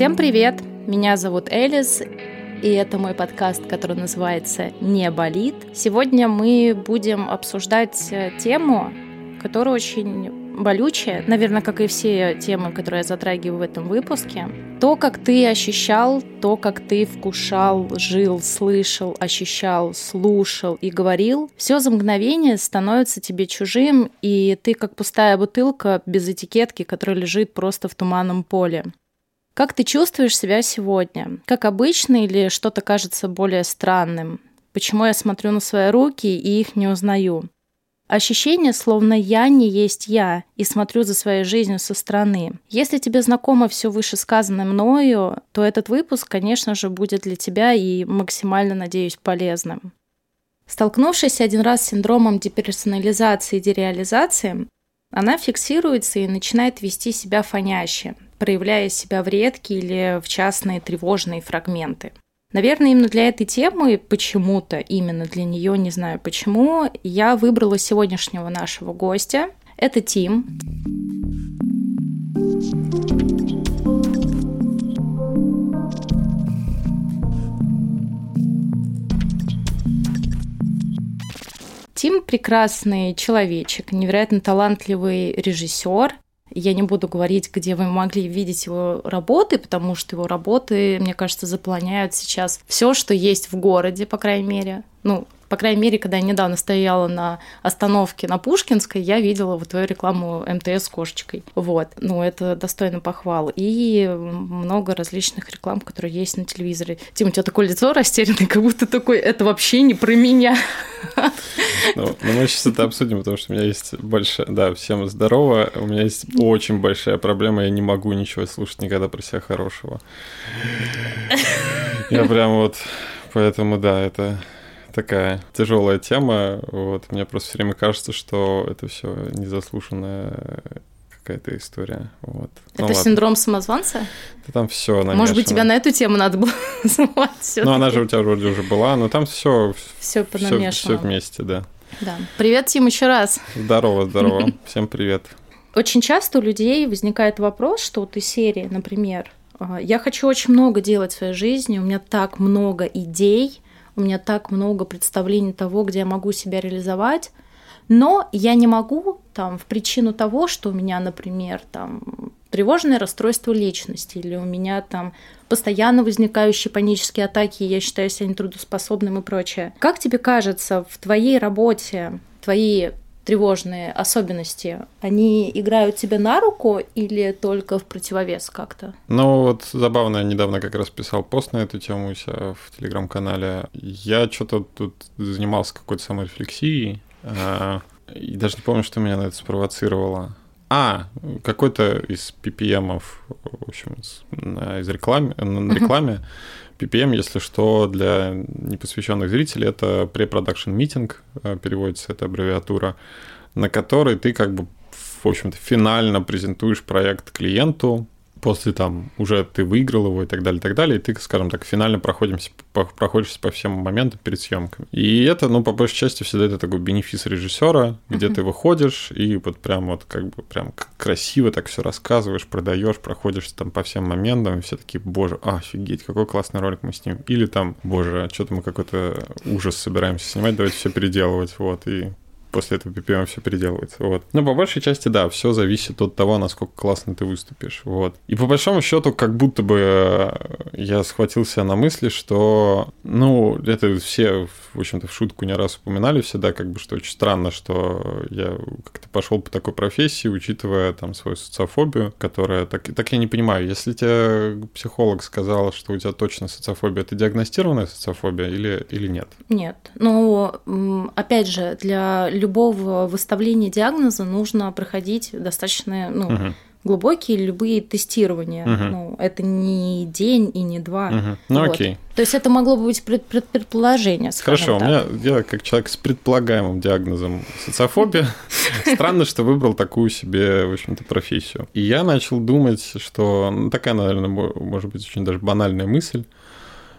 Всем привет! Меня зовут Элис, и это мой подкаст, который называется «Не болит». Сегодня мы будем обсуждать э, тему, которая очень болючая, наверное, как и все темы, которые я затрагиваю в этом выпуске. То, как ты ощущал, то, как ты вкушал, жил, слышал, ощущал, слушал и говорил, все за мгновение становится тебе чужим, и ты как пустая бутылка без этикетки, которая лежит просто в туманном поле. Как ты чувствуешь себя сегодня? Как обычно или что-то кажется более странным? Почему я смотрю на свои руки и их не узнаю? Ощущение, словно я не есть я и смотрю за своей жизнью со стороны. Если тебе знакомо все вышесказанное мною, то этот выпуск, конечно же, будет для тебя и максимально, надеюсь, полезным. Столкнувшись один раз с синдромом деперсонализации и дереализации, она фиксируется и начинает вести себя фоняще, проявляя себя в редкие или в частные тревожные фрагменты. Наверное, именно для этой темы, почему-то именно для нее, не знаю почему, я выбрала сегодняшнего нашего гостя. Это Тим. Тим прекрасный человечек, невероятно талантливый режиссер, я не буду говорить, где вы могли видеть его работы, потому что его работы, мне кажется, заполняют сейчас все, что есть в городе, по крайней мере. Ну, по крайней мере, когда я недавно стояла на остановке на Пушкинской, я видела вот твою рекламу МТС с кошечкой. Вот. Ну, это достойно похвал. И много различных реклам, которые есть на телевизоре. Тим, у тебя такое лицо растерянное, как будто такой, это вообще не про меня. Ну, ну, мы сейчас это обсудим, потому что у меня есть большая... Да, всем здорово. У меня есть очень большая проблема, я не могу ничего слушать никогда про себя хорошего. Я прям вот... Поэтому, да, это такая тяжелая тема. Вот. Мне просто все время кажется, что это все незаслушанная какая-то история. Вот. Это ну, синдром самозванца? Да там все намешано. Может быть, тебя на эту тему надо было звать Ну, она же у тебя вроде уже была, но там все все понамешано. Все вместе, да. Да. Привет, Тим, еще раз. Здорово, здорово. Всем привет. Очень часто у людей возникает вопрос, что вот из серии, например, «А, я хочу очень много делать в своей жизни, у меня так много идей, у меня так много представлений того, где я могу себя реализовать, но я не могу там в причину того, что у меня, например, там тревожное расстройство личности или у меня там постоянно возникающие панические атаки, я считаю себя нетрудоспособным и прочее. Как тебе кажется, в твоей работе твои тревожные особенности, они играют тебе на руку или только в противовес как-то? Ну вот забавно, я недавно как раз писал пост на эту тему у себя в телеграм-канале. Я что-то тут занимался какой-то саморефлексией, а, и даже не помню, что меня на это спровоцировало. А, какой-то из PPM, в общем, из рекламы, на рекламе, PPM, если что, для непосвященных зрителей, это pre-production meeting, э, переводится эта аббревиатура, на которой ты как бы, в общем-то, финально презентуешь проект клиенту, после там уже ты выиграл его и так далее, и так далее, и ты, скажем так, финально проходимся, по, проходишься по всем моментам перед съемками. И это, ну, по большей части всегда это такой бенефис режиссера, где uh-huh. ты выходишь и вот прям вот как бы прям красиво так все рассказываешь, продаешь, проходишь там по всем моментам, и все такие, боже, а, офигеть, какой классный ролик мы снимем. Или там, боже, а что-то мы какой-то ужас собираемся снимать, давайте все переделывать, вот, и после этого PPM все переделывается. Вот. Но по большей части, да, все зависит от того, насколько классно ты выступишь. Вот. И по большому счету, как будто бы э, я схватился на мысли, что, ну, это все, в общем-то, в шутку не раз упоминали всегда, как бы, что очень странно, что я как-то пошел по такой профессии, учитывая там свою социофобию, которая, так, так я не понимаю, если тебе психолог сказал, что у тебя точно социофобия, это диагностированная социофобия или, или нет? Нет. Ну, опять же, для любого выставления диагноза нужно проходить достаточно ну, угу. глубокие любые тестирования. Угу. Ну, это не день и не два. Угу. Ну вот. окей. То есть это могло бы быть пред, пред, предположение. Хорошо, так. у меня я как человек с предполагаемым диагнозом социофобия, странно, что выбрал такую себе, в общем-то, профессию. И я начал думать, что ну, такая, наверное, может быть, очень даже банальная мысль,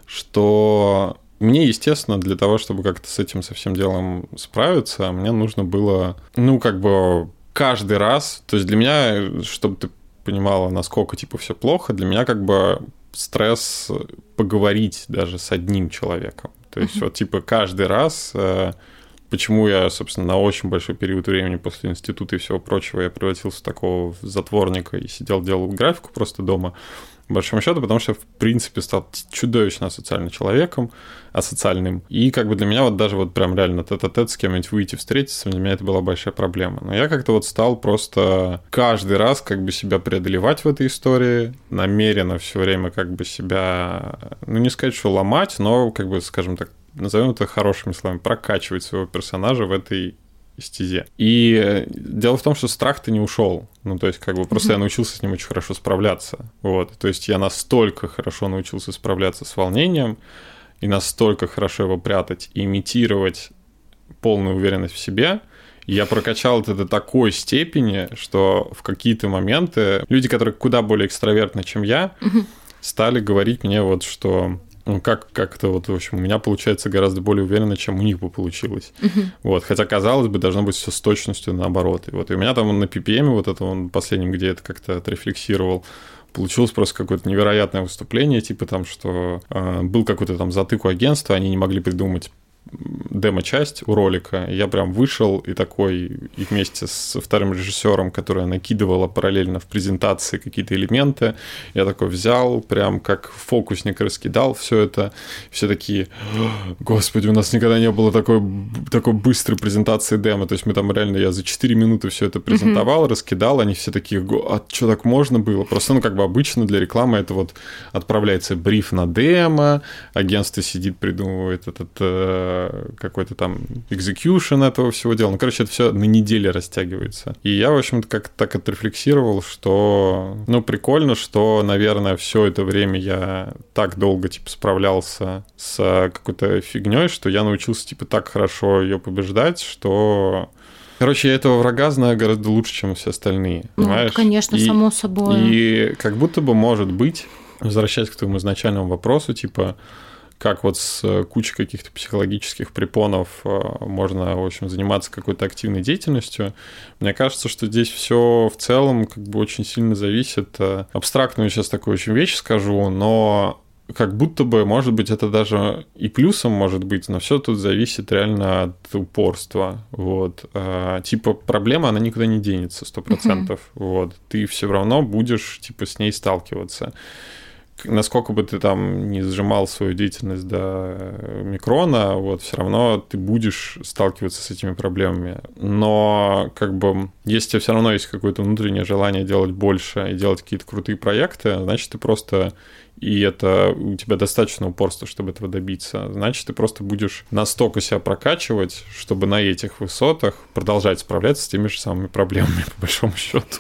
что мне, естественно, для того, чтобы как-то с этим со всем делом справиться, мне нужно было, ну, как бы каждый раз, то есть для меня, чтобы ты понимала, насколько, типа, все плохо, для меня как бы стресс поговорить даже с одним человеком. То есть, mm-hmm. вот, типа, каждый раз э, почему я, собственно, на очень большой период времени после института и всего прочего я превратился в такого затворника и сидел, делал графику просто дома, по большому счету, потому что, в принципе, стал чудовищно асоциальным человеком, асоциальным. И как бы для меня вот даже вот прям реально тет-а-тет с кем-нибудь выйти, встретиться, для меня это была большая проблема. Но я как-то вот стал просто каждый раз как бы себя преодолевать в этой истории, намеренно все время как бы себя, ну не сказать, что ломать, но как бы, скажем так, назовем это хорошими словами, прокачивать своего персонажа в этой стезе. И дело в том, что страх-то не ушел. Ну, то есть, как бы просто я научился с ним очень хорошо справляться. Вот. То есть я настолько хорошо научился справляться с волнением и настолько хорошо его прятать и имитировать полную уверенность в себе, я прокачал это до такой степени, что в какие-то моменты люди, которые куда более экстравертны, чем я, стали говорить мне вот, что ну, как, как это вот, в общем, у меня получается гораздо более уверенно, чем у них бы получилось. Uh-huh. Вот, хотя, казалось бы, должно быть все с точностью наоборот. И вот и у меня там на PPM, вот это он последнем, где это как-то отрефлексировал, получилось просто какое-то невероятное выступление, типа там, что э, был какой-то там затык у агентства, они не могли придумать демо-часть у ролика. Я прям вышел и такой, и вместе со вторым режиссером, которая накидывала параллельно в презентации какие-то элементы, я такой взял, прям как фокусник раскидал все это. Все такие, господи, у нас никогда не было такой, такой быстрой презентации демо. То есть мы там реально, я за 4 минуты все это презентовал, mm-hmm. раскидал, они все такие, а что так можно было? Просто, ну, как бы обычно для рекламы это вот отправляется бриф на демо, агентство сидит, придумывает этот э, какой-то там execution этого всего дела. Ну, короче, это все на неделе растягивается. И я, в общем-то, как так отрефлексировал, что, ну, прикольно, что, наверное, все это время я так долго, типа, справлялся с какой-то фигней, что я научился, типа, так хорошо ее побеждать, что Короче, я этого врага знаю гораздо лучше, чем все остальные. Ну, понимаешь? конечно, и, само собой. И как будто бы может быть, возвращаясь к твоему изначальному вопросу, типа, как вот с э, кучей каких-то психологических препонов э, можно, в общем, заниматься какой-то активной деятельностью. Мне кажется, что здесь все в целом как бы очень сильно зависит. Э, абстрактную сейчас такую очень вещь скажу, но как будто бы, может быть, это даже и плюсом может быть, но все тут зависит реально от упорства. Вот. А, типа проблема, она никуда не денется, сто процентов. Uh-huh. Вот. Ты все равно будешь, типа, с ней сталкиваться насколько бы ты там не сжимал свою деятельность до микрона, вот все равно ты будешь сталкиваться с этими проблемами. Но как бы если у тебя все равно есть какое-то внутреннее желание делать больше и делать какие-то крутые проекты, значит ты просто и это у тебя достаточно упорства, чтобы этого добиться, значит, ты просто будешь настолько себя прокачивать, чтобы на этих высотах продолжать справляться с теми же самыми проблемами, по большому счету.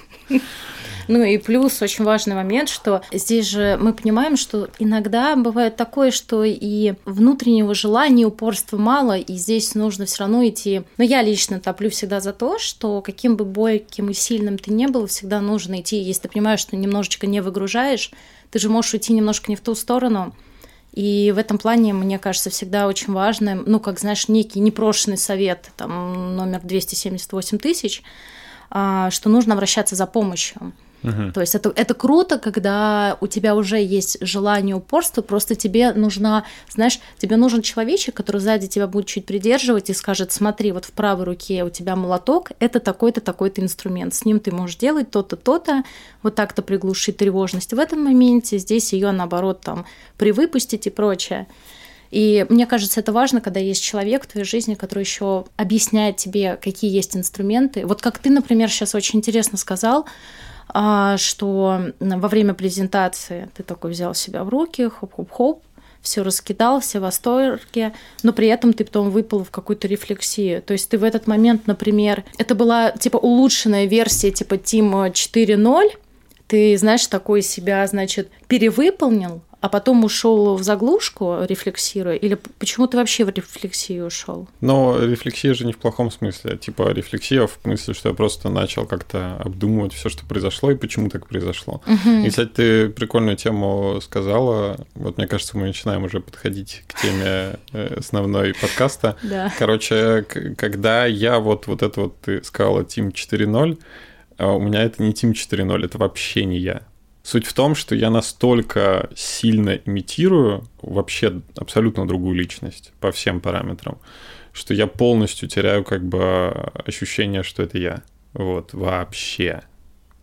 Ну и плюс очень важный момент, что здесь же мы понимаем, что иногда бывает такое, что и внутреннего желания, упорства мало, и здесь нужно все равно идти. Но я лично топлю всегда за то, что каким бы бойким и сильным ты не был, всегда нужно идти. Если ты понимаешь, что немножечко не выгружаешь, ты же можешь уйти немножко не в ту сторону. И в этом плане, мне кажется, всегда очень важным, ну, как, знаешь, некий непрошенный совет, там, номер 278 тысяч, а, что нужно обращаться за помощью. Угу. То есть это, это круто, когда у тебя уже есть желание упорства, просто тебе нужна, знаешь, тебе нужен человечек, который сзади тебя будет чуть придерживать и скажет, смотри, вот в правой руке у тебя молоток, это такой-то, такой-то инструмент, с ним ты можешь делать то-то, то-то, вот так-то приглушить тревожность в этом моменте, здесь ее наоборот там привыпустить и прочее. И мне кажется, это важно, когда есть человек в твоей жизни, который еще объясняет тебе, какие есть инструменты. Вот как ты, например, сейчас очень интересно сказал, что во время презентации ты такой взял себя в руки, хоп-хоп-хоп, все раскидал, все в восторге, но при этом ты потом выпал в какую-то рефлексию. То есть ты в этот момент, например, это была типа улучшенная версия типа Team 4.0, ты, знаешь, такой себя, значит, перевыполнил, а потом ушел в заглушку, рефлексируя, или почему ты вообще в рефлексию ушел? Но рефлексия же не в плохом смысле, типа рефлексия в смысле, что я просто начал как-то обдумывать все, что произошло и почему так произошло. Угу. И, кстати, ты прикольную тему сказала, вот мне кажется, мы начинаем уже подходить к теме э, основной подкаста. Да. Короче, когда я вот, вот это вот, ты сказала, Team 4.0, а у меня это не Team 4.0, это вообще не я. Суть в том, что я настолько сильно имитирую вообще абсолютно другую личность по всем параметрам, что я полностью теряю как бы ощущение, что это я. Вот, вообще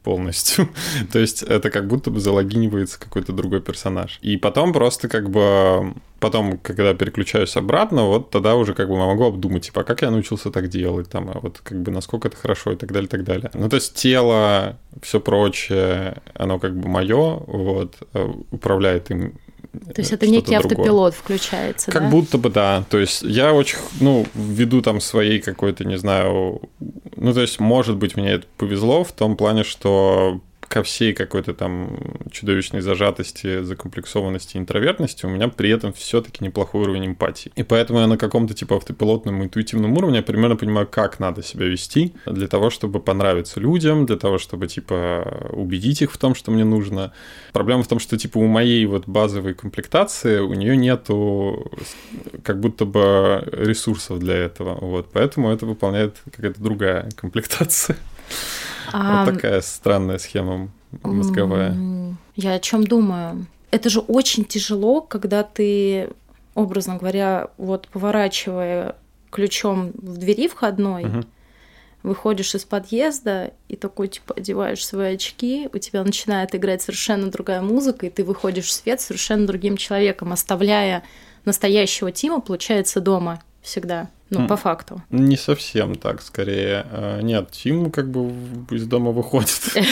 полностью. То есть это как будто бы залогинивается какой-то другой персонаж. И потом просто как бы... Потом, когда переключаюсь обратно, вот тогда уже как бы могу обдумать, типа, а как я научился так делать, там, а вот как бы насколько это хорошо и так далее, и так далее. Ну, то есть тело, все прочее, оно как бы мое, вот, э, управляет им то есть это некий другое. автопилот включается, Как да? будто бы да. То есть я очень, ну, ввиду там своей какой-то, не знаю, ну, то есть, может быть, мне это повезло в том плане, что ко всей какой-то там чудовищной зажатости, закомплексованности, интровертности, у меня при этом все-таки неплохой уровень эмпатии. И поэтому я на каком-то типа автопилотном интуитивном уровне я примерно понимаю, как надо себя вести для того, чтобы понравиться людям, для того, чтобы типа убедить их в том, что мне нужно. Проблема в том, что типа у моей вот базовой комплектации у нее нету как будто бы ресурсов для этого. Вот, поэтому это выполняет какая-то другая комплектация. А... Вот такая странная схема мозговая. Я о чем думаю? Это же очень тяжело, когда ты, образно говоря, вот поворачивая ключом в двери входной, угу. выходишь из подъезда и такой, типа, одеваешь свои очки, у тебя начинает играть совершенно другая музыка, и ты выходишь в свет совершенно другим человеком, оставляя настоящего Тима, получается, дома всегда. Ну, по факту. Не совсем так, скорее. А, нет, Тим как бы из дома выходит.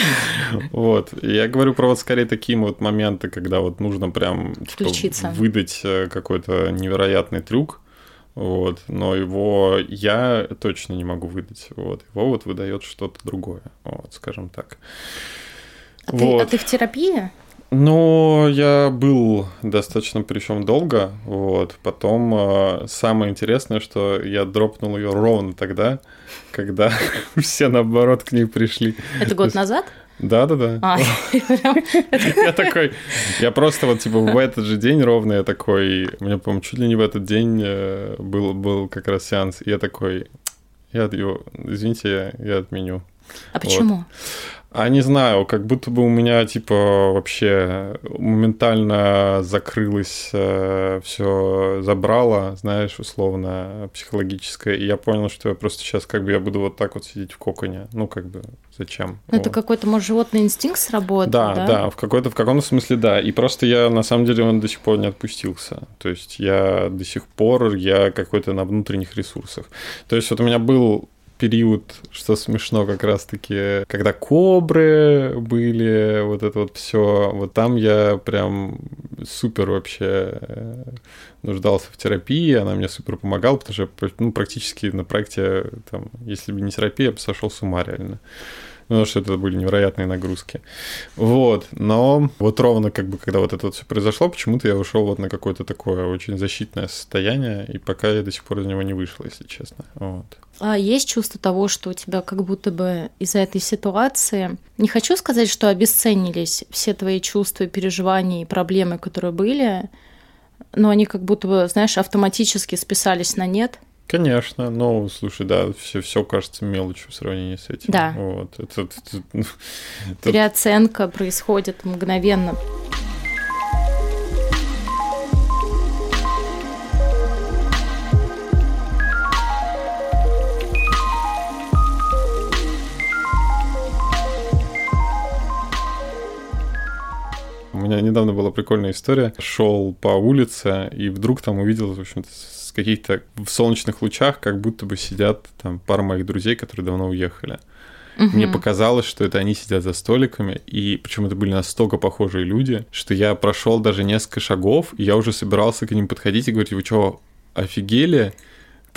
Вот. Я говорю про вот скорее такие вот моменты, когда вот нужно прям типа, выдать э, какой-то невероятный трюк. Вот, но его я точно не могу выдать. Вот, его вот выдает что-то другое, вот, скажем так. А, вот. ты, а ты в терапии? Ну, я был достаточно причем долго, вот. Потом э, самое интересное, что я дропнул ее ровно тогда, когда все наоборот к ней пришли. Это год назад? Да, да, да. Я такой, я просто вот типа в этот же день ровно я такой, у меня, по-моему, чуть ли не в этот день э, был, был как раз сеанс, и я такой, я его, извините, я отменю. А почему? Вот. А не знаю, как будто бы у меня типа вообще моментально закрылось, э, все забрало, знаешь, условно, психологическое. И я понял, что я просто сейчас как бы я буду вот так вот сидеть в коконе. Ну, как бы, зачем? Ну, это вот. какой-то, может, животный инстинкт сработал, да? Да, да, в, какой-то, в каком-то смысле да. И просто я, на самом деле, он до сих пор не отпустился. То есть я до сих пор, я какой-то на внутренних ресурсах. То есть вот у меня был период, что смешно как раз-таки, когда кобры были, вот это вот все, вот там я прям супер вообще э, нуждался в терапии, она мне супер помогала, потому что ну, практически на проекте, там, если бы не терапия, я бы сошел с ума реально потому что это были невероятные нагрузки. Вот, но вот ровно как бы, когда вот это вот все произошло, почему-то я ушел вот на какое-то такое очень защитное состояние, и пока я до сих пор из него не вышел, если честно. Вот. А есть чувство того, что у тебя как будто бы из-за этой ситуации... Не хочу сказать, что обесценились все твои чувства, переживания и проблемы, которые были, но они как будто бы, знаешь, автоматически списались на нет. Конечно, но слушай, да, все, все кажется мелочью в сравнении с этим. Да. Вот, это, это, это... Переоценка происходит мгновенно. У меня недавно была прикольная история. Шел по улице и вдруг там увидел, в общем-то, каких-то в солнечных лучах, как будто бы сидят там пара моих друзей, которые давно уехали. Угу. Мне показалось, что это они сидят за столиками, и причем это были настолько похожие люди, что я прошел даже несколько шагов, и я уже собирался к ним подходить и говорить, вы что, офигели?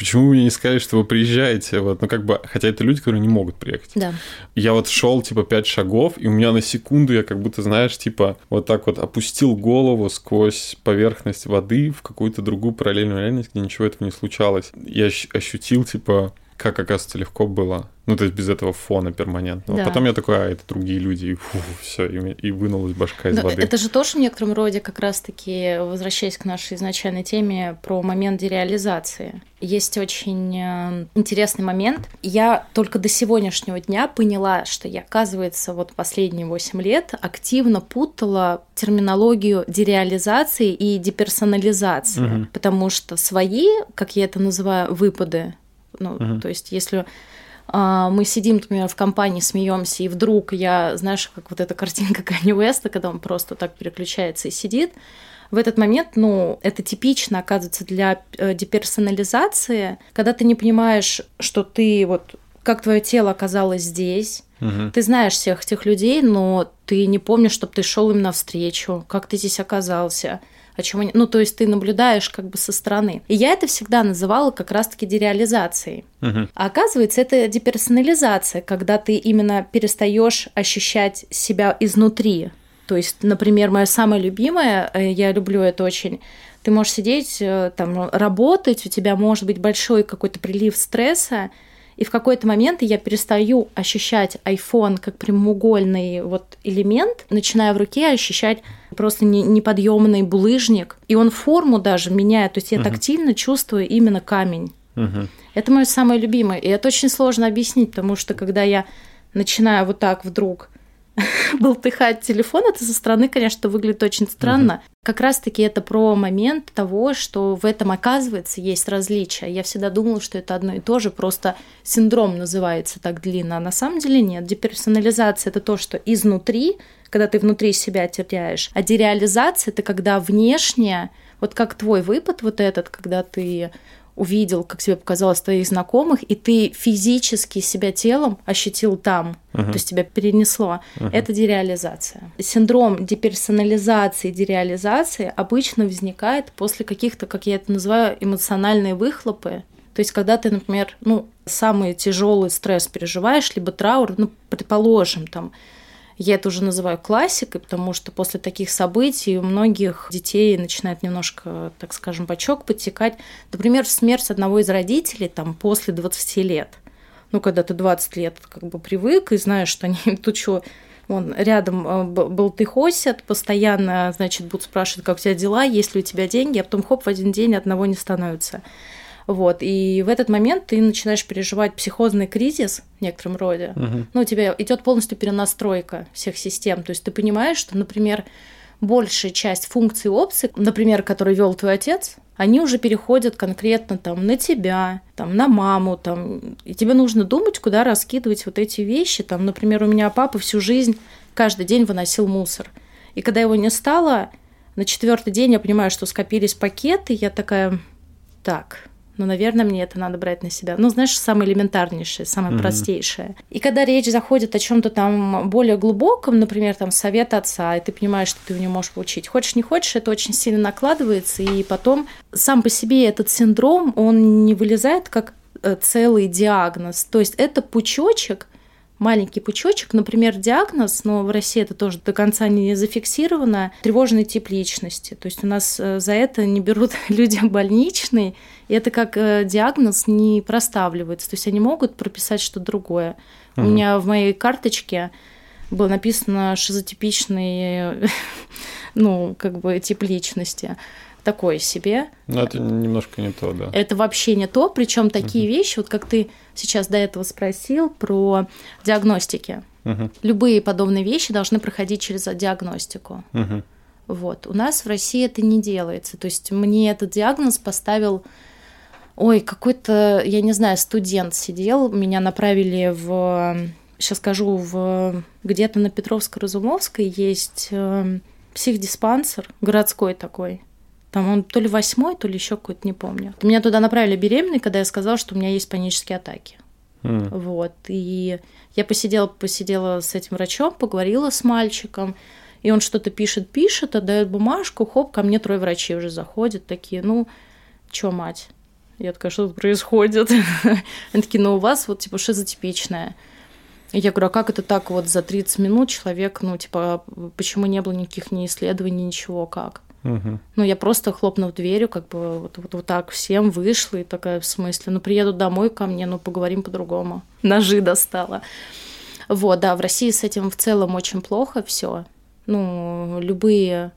Почему вы мне не сказали, что вы приезжаете? Вот, ну, как бы, хотя это люди, которые не могут приехать. Да. Я вот шел типа пять шагов, и у меня на секунду я как будто, знаешь, типа вот так вот опустил голову сквозь поверхность воды в какую-то другую параллельную реальность, где ничего этого не случалось. Я ощутил, типа, как, оказывается, легко было. Ну, то есть без этого фона перманентного. Да. Потом я такой, а, это другие люди, и фу, все, и, и вынулась башка из Но воды. Это же тоже в некотором роде как раз-таки, возвращаясь к нашей изначальной теме про момент дереализации. Есть очень э, интересный момент. Я только до сегодняшнего дня поняла, что я, оказывается, вот последние 8 лет активно путала терминологию дереализации и деперсонализации. Угу. Потому что свои, как я это называю, выпады, ну, угу. то есть если а, мы сидим, например, в компании, смеемся, и вдруг я, знаешь, как вот эта картинка Канни Уэста, когда он просто так переключается и сидит, в этот момент, ну, это типично, оказывается, для э, деперсонализации, когда ты не понимаешь, что ты вот как твое тело оказалось здесь. Угу. Ты знаешь всех этих людей, но ты не помнишь, чтобы ты шел им навстречу, как ты здесь оказался о чем они... Ну, то есть ты наблюдаешь как бы со стороны. И я это всегда называла как раз-таки дереализацией. Угу. А оказывается, это деперсонализация, когда ты именно перестаешь ощущать себя изнутри. То есть, например, моя самая любимая, э, я люблю это очень, ты можешь сидеть, э, там, работать, у тебя может быть большой какой-то прилив стресса, и в какой-то момент я перестаю ощущать iPhone как прямоугольный вот элемент, начинаю в руке ощущать просто неподъемный булыжник, и он форму даже меняет, то есть я uh-huh. тактильно чувствую именно камень. Uh-huh. Это мое самое любимое, и это очень сложно объяснить, потому что когда я начинаю вот так вдруг болтыхать телефон, это со стороны, конечно, выглядит очень странно. Угу. Как раз-таки это про момент того, что в этом, оказывается, есть различия. Я всегда думала, что это одно и то же, просто синдром называется так длинно, а на самом деле нет. Деперсонализация – это то, что изнутри, когда ты внутри себя теряешь, а дереализация – это когда внешне, вот как твой выпад вот этот, когда ты увидел, как тебе показалось, твоих знакомых, и ты физически себя телом ощутил там, uh-huh. то есть тебя перенесло. Uh-huh. Это дереализация. Синдром деперсонализации, дереализации обычно возникает после каких-то, как я это называю, эмоциональные выхлопы. То есть, когда ты, например, ну, самый тяжелый стресс переживаешь, либо траур, ну, предположим, там, я это уже называю классикой, потому что после таких событий у многих детей начинает немножко, так скажем, бачок подтекать. Например, смерть одного из родителей там, после 20 лет. Ну, когда ты 20 лет как бы привык и знаешь, что они тут что, он рядом э, был ты хосят, постоянно, значит, будут спрашивать, как у тебя дела, есть ли у тебя деньги, а потом хоп, в один день одного не становится. Вот, и в этот момент ты начинаешь переживать психозный кризис в некотором роде. Угу. Ну, у тебя идет полностью перенастройка всех систем. То есть ты понимаешь, что, например, большая часть функций опций, например, который вел твой отец, они уже переходят конкретно там на тебя, там на маму, там, и тебе нужно думать, куда раскидывать вот эти вещи. Там, например, у меня папа всю жизнь каждый день выносил мусор. И когда его не стало, на четвертый день я понимаю, что скопились пакеты, я такая, так, но, наверное, мне это надо брать на себя. Ну, знаешь, самое элементарнейшее, самое mm-hmm. простейшее. И когда речь заходит о чем-то там более глубоком, например, там совет отца, и ты понимаешь, что ты у него можешь получить. Хочешь, не хочешь, это очень сильно накладывается, и потом сам по себе этот синдром, он не вылезает как э, целый диагноз. То есть это пучочек, маленький пучочек, например, диагноз, но в России это тоже до конца не зафиксировано, тревожный тип личности. То есть у нас э, за это не берут люди больничные, это как э, диагноз не проставливается. То есть они могут прописать что-то другое. Угу. У меня в моей карточке было написано шизотипичный, ну, как бы тип личности такое себе. Но это немножко не то, да. Это вообще не то, причем такие угу. вещи, вот как ты сейчас до этого спросил про диагностики. Угу. Любые подобные вещи должны проходить через диагностику. Угу. Вот. У нас в России это не делается. То есть мне этот диагноз поставил Ой, какой-то, я не знаю, студент сидел, меня направили в, сейчас скажу, в где-то на Петровско-Разумовской есть э, психдиспансер, городской такой. Там он то ли восьмой, то ли еще какой-то, не помню. Меня туда направили беременной, когда я сказала, что у меня есть панические атаки. Mm. Вот. И я посидела, посидела с этим врачом, поговорила с мальчиком, и он что-то пишет, пишет, отдает бумажку, хоп, ко мне трое врачей уже заходят, такие, ну, чё, мать? Я такая, что тут происходит? Они такие, ну у вас вот типа шизотипичная. Я говорю, а как это так вот за 30 минут человек, ну типа, почему не было никаких ни исследований, ничего, как? Угу. Ну, я просто хлопнув дверью, как бы вот, вот, вот так всем вышла и такая в смысле, ну, приеду домой ко мне, ну, поговорим по-другому. Ножи достала. Вот, да, в России с этим в целом очень плохо все. Ну, любые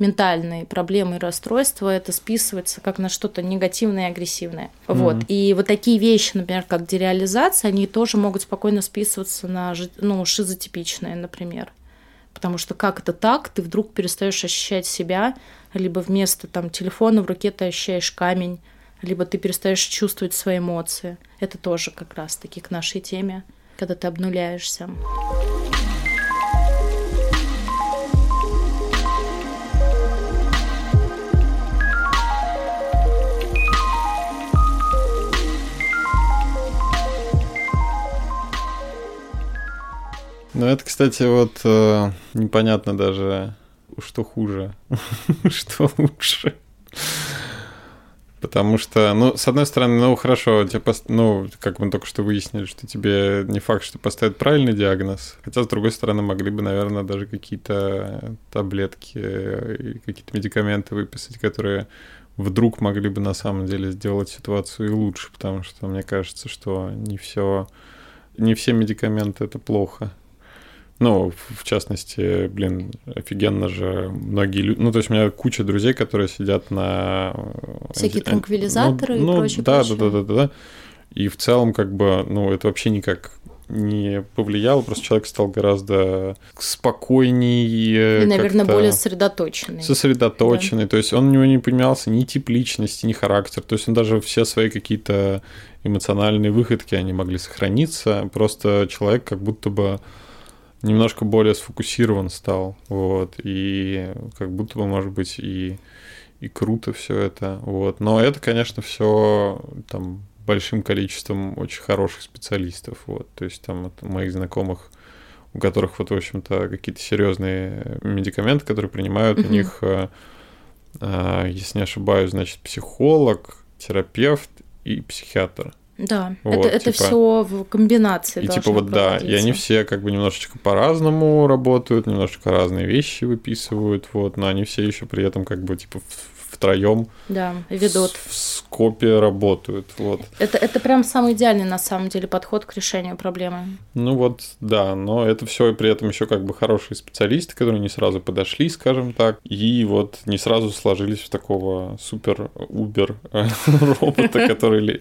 ментальные проблемы и расстройства, это списывается как на что-то негативное и агрессивное. Mm-hmm. Вот. И вот такие вещи, например, как дереализация, они тоже могут спокойно списываться на ну, шизотипичные, например. Потому что как это так, ты вдруг перестаешь ощущать себя, либо вместо там телефона в руке ты ощущаешь камень, либо ты перестаешь чувствовать свои эмоции. Это тоже как раз-таки к нашей теме, когда ты обнуляешься. Ну, это, кстати, вот э, непонятно даже, что хуже, что лучше. Потому что, ну, с одной стороны, ну, хорошо, тебе пост... ну, как мы только что выяснили, что тебе не факт, что поставят правильный диагноз. Хотя, с другой стороны, могли бы, наверное, даже какие-то таблетки какие-то медикаменты выписать, которые вдруг могли бы на самом деле сделать ситуацию и лучше, потому что мне кажется, что не все, не все медикаменты это плохо. Ну, в частности, блин, офигенно же многие люди... Ну, то есть у меня куча друзей, которые сидят на... Э, Всякие транквилизаторы ну, и прочее. Да, прочее. да, да, да, да. И в целом, как бы, ну, это вообще никак не повлияло, просто человек стал гораздо спокойнее. И, наверное, более сосредоточенный. Сосредоточенный. Да. То есть он у него не поменялся ни тип личности, ни характер. То есть он даже все свои какие-то эмоциональные выходки, они могли сохраниться. Просто человек как будто бы немножко более сфокусирован стал, вот, и как будто бы, может быть, и, и круто все это, вот. Но это, конечно, все там большим количеством очень хороших специалистов, вот, то есть там от моих знакомых, у которых вот, в общем-то, какие-то серьезные медикаменты, которые принимают, mm-hmm. у них, э, э, если не ошибаюсь, значит, психолог, терапевт и психиатр. Да, вот, это, это типа, все в комбинации. И типа вот да, и они все как бы немножечко по-разному работают, немножечко разные вещи выписывают, вот, но они все еще при этом как бы типа втроем да, ведут. В, скопе работают. Вот. Это, это прям самый идеальный на самом деле подход к решению проблемы. Ну вот, да, но это все и при этом еще как бы хорошие специалисты, которые не сразу подошли, скажем так, и вот не сразу сложились в такого супер-убер робота, который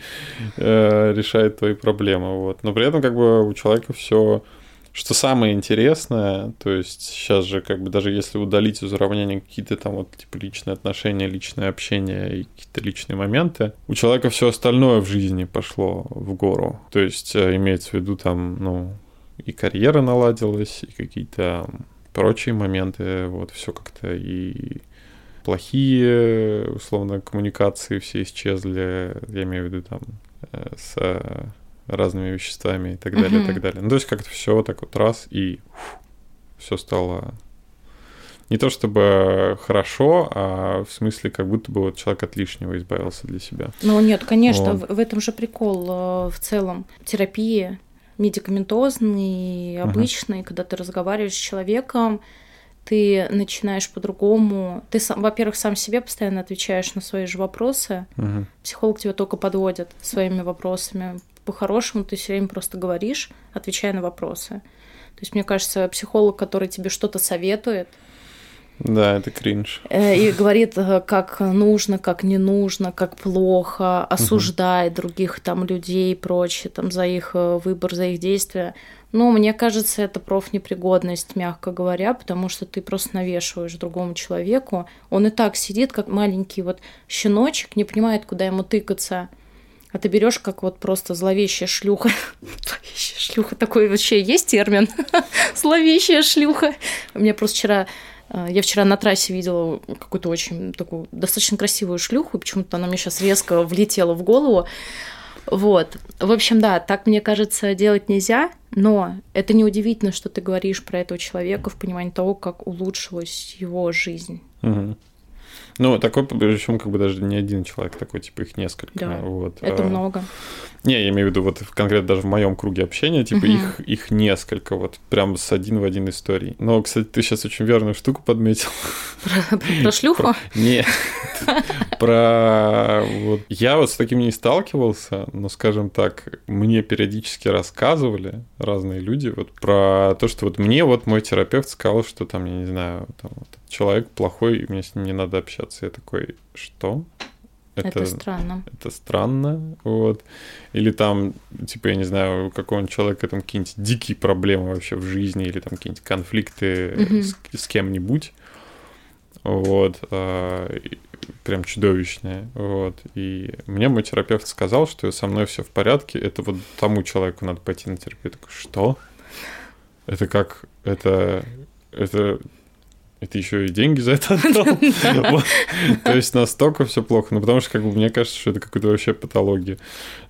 э, решает твои проблемы. Вот. Но при этом как бы у человека все что самое интересное, то есть сейчас же как бы даже если удалить из уравнения какие-то там вот типа личные отношения, личное общение и какие-то личные моменты, у человека все остальное в жизни пошло в гору. То есть э, имеется в виду там, ну, и карьера наладилась, и какие-то прочие моменты, вот все как-то и плохие, условно, коммуникации все исчезли, я имею в виду там э, с разными веществами и так далее, и так далее. Ну, то есть как-то все так вот раз и все стало не то чтобы хорошо, а в смысле, как будто бы вот человек от лишнего избавился для себя. Ну нет, конечно, вот. в этом же прикол э, в целом терапии медикаментозный, обычный, uh-huh. когда ты разговариваешь с человеком, ты начинаешь по-другому. Ты, сам, во-первых, сам себе постоянно отвечаешь на свои же вопросы. Uh-huh. Психолог тебя только подводит своими вопросами по-хорошему ты все время просто говоришь, отвечая на вопросы. То есть, мне кажется, психолог, который тебе что-то советует, да, это кринж. Э, и говорит, э, как нужно, как не нужно, как плохо, осуждает угу. других там людей и прочее, там за их э, выбор, за их действия. Но мне кажется, это профнепригодность, мягко говоря, потому что ты просто навешиваешь другому человеку. Он и так сидит, как маленький вот щеночек, не понимает, куда ему тыкаться. А ты берешь как вот просто зловещая шлюха. Зловещая шлюха. Такой вообще есть термин? Зловещая шлюха. У меня просто вчера э, я вчера на трассе видела какую-то очень такую достаточно красивую шлюху, и почему-то она мне сейчас резко влетела в голову. Вот. В общем, да, так, мне кажется, делать нельзя, но это неудивительно, что ты говоришь про этого человека в понимании того, как улучшилась его жизнь. Угу. Ну, такой, причем как бы даже не один человек, такой, типа, их несколько. Да, вот. это А, много. Не, я имею в виду, вот конкретно даже в моем круге общения, типа, Мгм. их, их несколько, вот прям с один в один историй. Но, кстати, ты сейчас очень верную штуку подметил. Про, про шлюху? Нет. Про вот я вот с таким не сталкивался, но, скажем так, мне периодически рассказывали разные люди вот про то, что вот мне вот мой терапевт сказал, что там, я не знаю, там вот, человек плохой, и мне с ним не надо общаться. Я такой, что? Это, странно. это странно, вот. Или там, типа, я не знаю, у какого-нибудь человека там какие-нибудь дикие проблемы вообще в жизни, или там какие-нибудь конфликты Мгм. с, с кем-нибудь, вот, и прям чудовищные, вот. И мне мой терапевт сказал, что со мной все в порядке, это вот тому человеку надо пойти на терапию. Я такой, что? Это как, это, это это еще и деньги за это отдал. То есть настолько все плохо. Ну, потому что, как бы, мне кажется, что это какая-то вообще патология.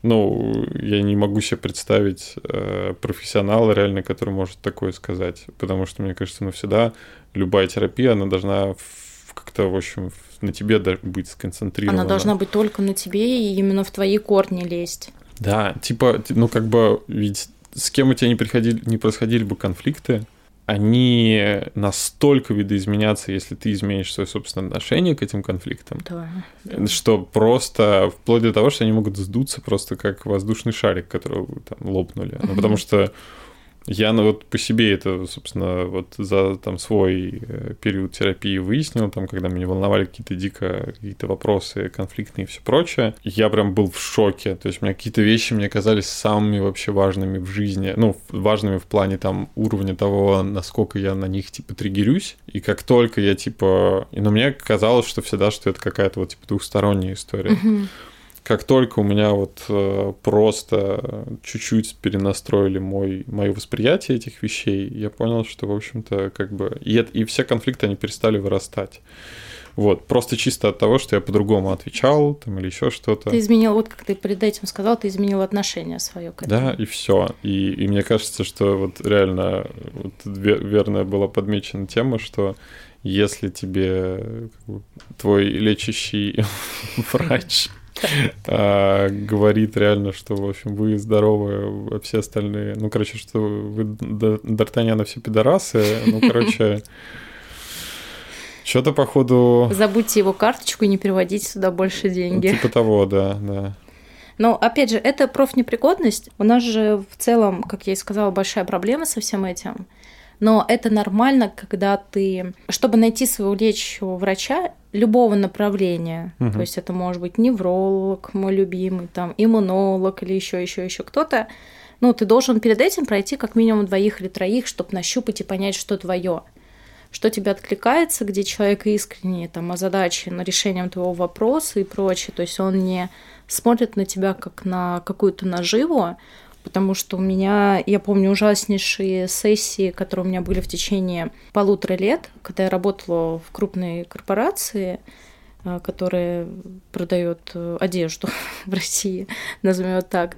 Ну, я не могу себе представить э, профессионала реально, который может такое сказать. Потому что, мне кажется, ну, всегда любая терапия, она должна как-то, в общем, на тебе быть сконцентрирована. Она должна быть только на тебе и именно в твои корни лезть. Да, типа, ну как бы, ведь с кем у тебя не, приходили, не происходили бы конфликты, они настолько видоизменятся, если ты изменишь свое собственное отношение к этим конфликтам, Да. что просто вплоть до того, что они могут сдуться просто как воздушный шарик, который вы там лопнули. Ну, потому что я ну, вот по себе это, собственно, вот за там свой э, период терапии выяснил, там, когда меня волновали какие-то дико какие-то вопросы конфликтные и все прочее, я прям был в шоке. То есть у меня какие-то вещи мне казались самыми вообще важными в жизни, ну, важными в плане там уровня того, насколько я на них типа триггерюсь. И как только я типа... И, ну, мне казалось, что всегда, что это какая-то вот типа двухсторонняя история Мгм. Как только у меня вот э, просто чуть-чуть перенастроили мой, мое восприятие этих вещей, я понял, что, в общем-то, как бы... И, и все конфликты, они перестали вырастать. Вот, просто чисто от того, что я по-другому отвечал, там, или еще что-то. Ты изменил, вот как ты перед этим сказал, ты изменил отношение свое к этому. Да, и все. И, и мне кажется, что вот реально вот ве- верно была подмечена тема, что если тебе как бы, твой лечащий врач а, говорит реально, что, в общем, вы здоровы, а все остальные... Ну, короче, что вы Д'Артаньяна все пидорасы. Ну, короче, что-то, походу... Забудьте его карточку и не переводите сюда больше деньги. Типа того, да, да. Но, опять же, это профнепригодность. У нас же в целом, как я и сказала, большая проблема со всем этим. Но это нормально, когда ты, чтобы найти своего лечащего врача любого направления, Мгм. то есть это может быть невролог, мой любимый, там иммунолог или еще, еще, еще кто-то. Ну, ты должен перед этим пройти как минимум двоих или троих, чтобы нащупать и понять, что твое что тебе откликается, где человек искренне там озадачен решением твоего вопроса и прочее. То есть он не смотрит на тебя как на какую-то наживу, потому что у меня, я помню, ужаснейшие сессии, которые у меня были в течение полутора лет, когда я работала в крупной корпорации, э, которая продает э, одежду в России, назовем ее так.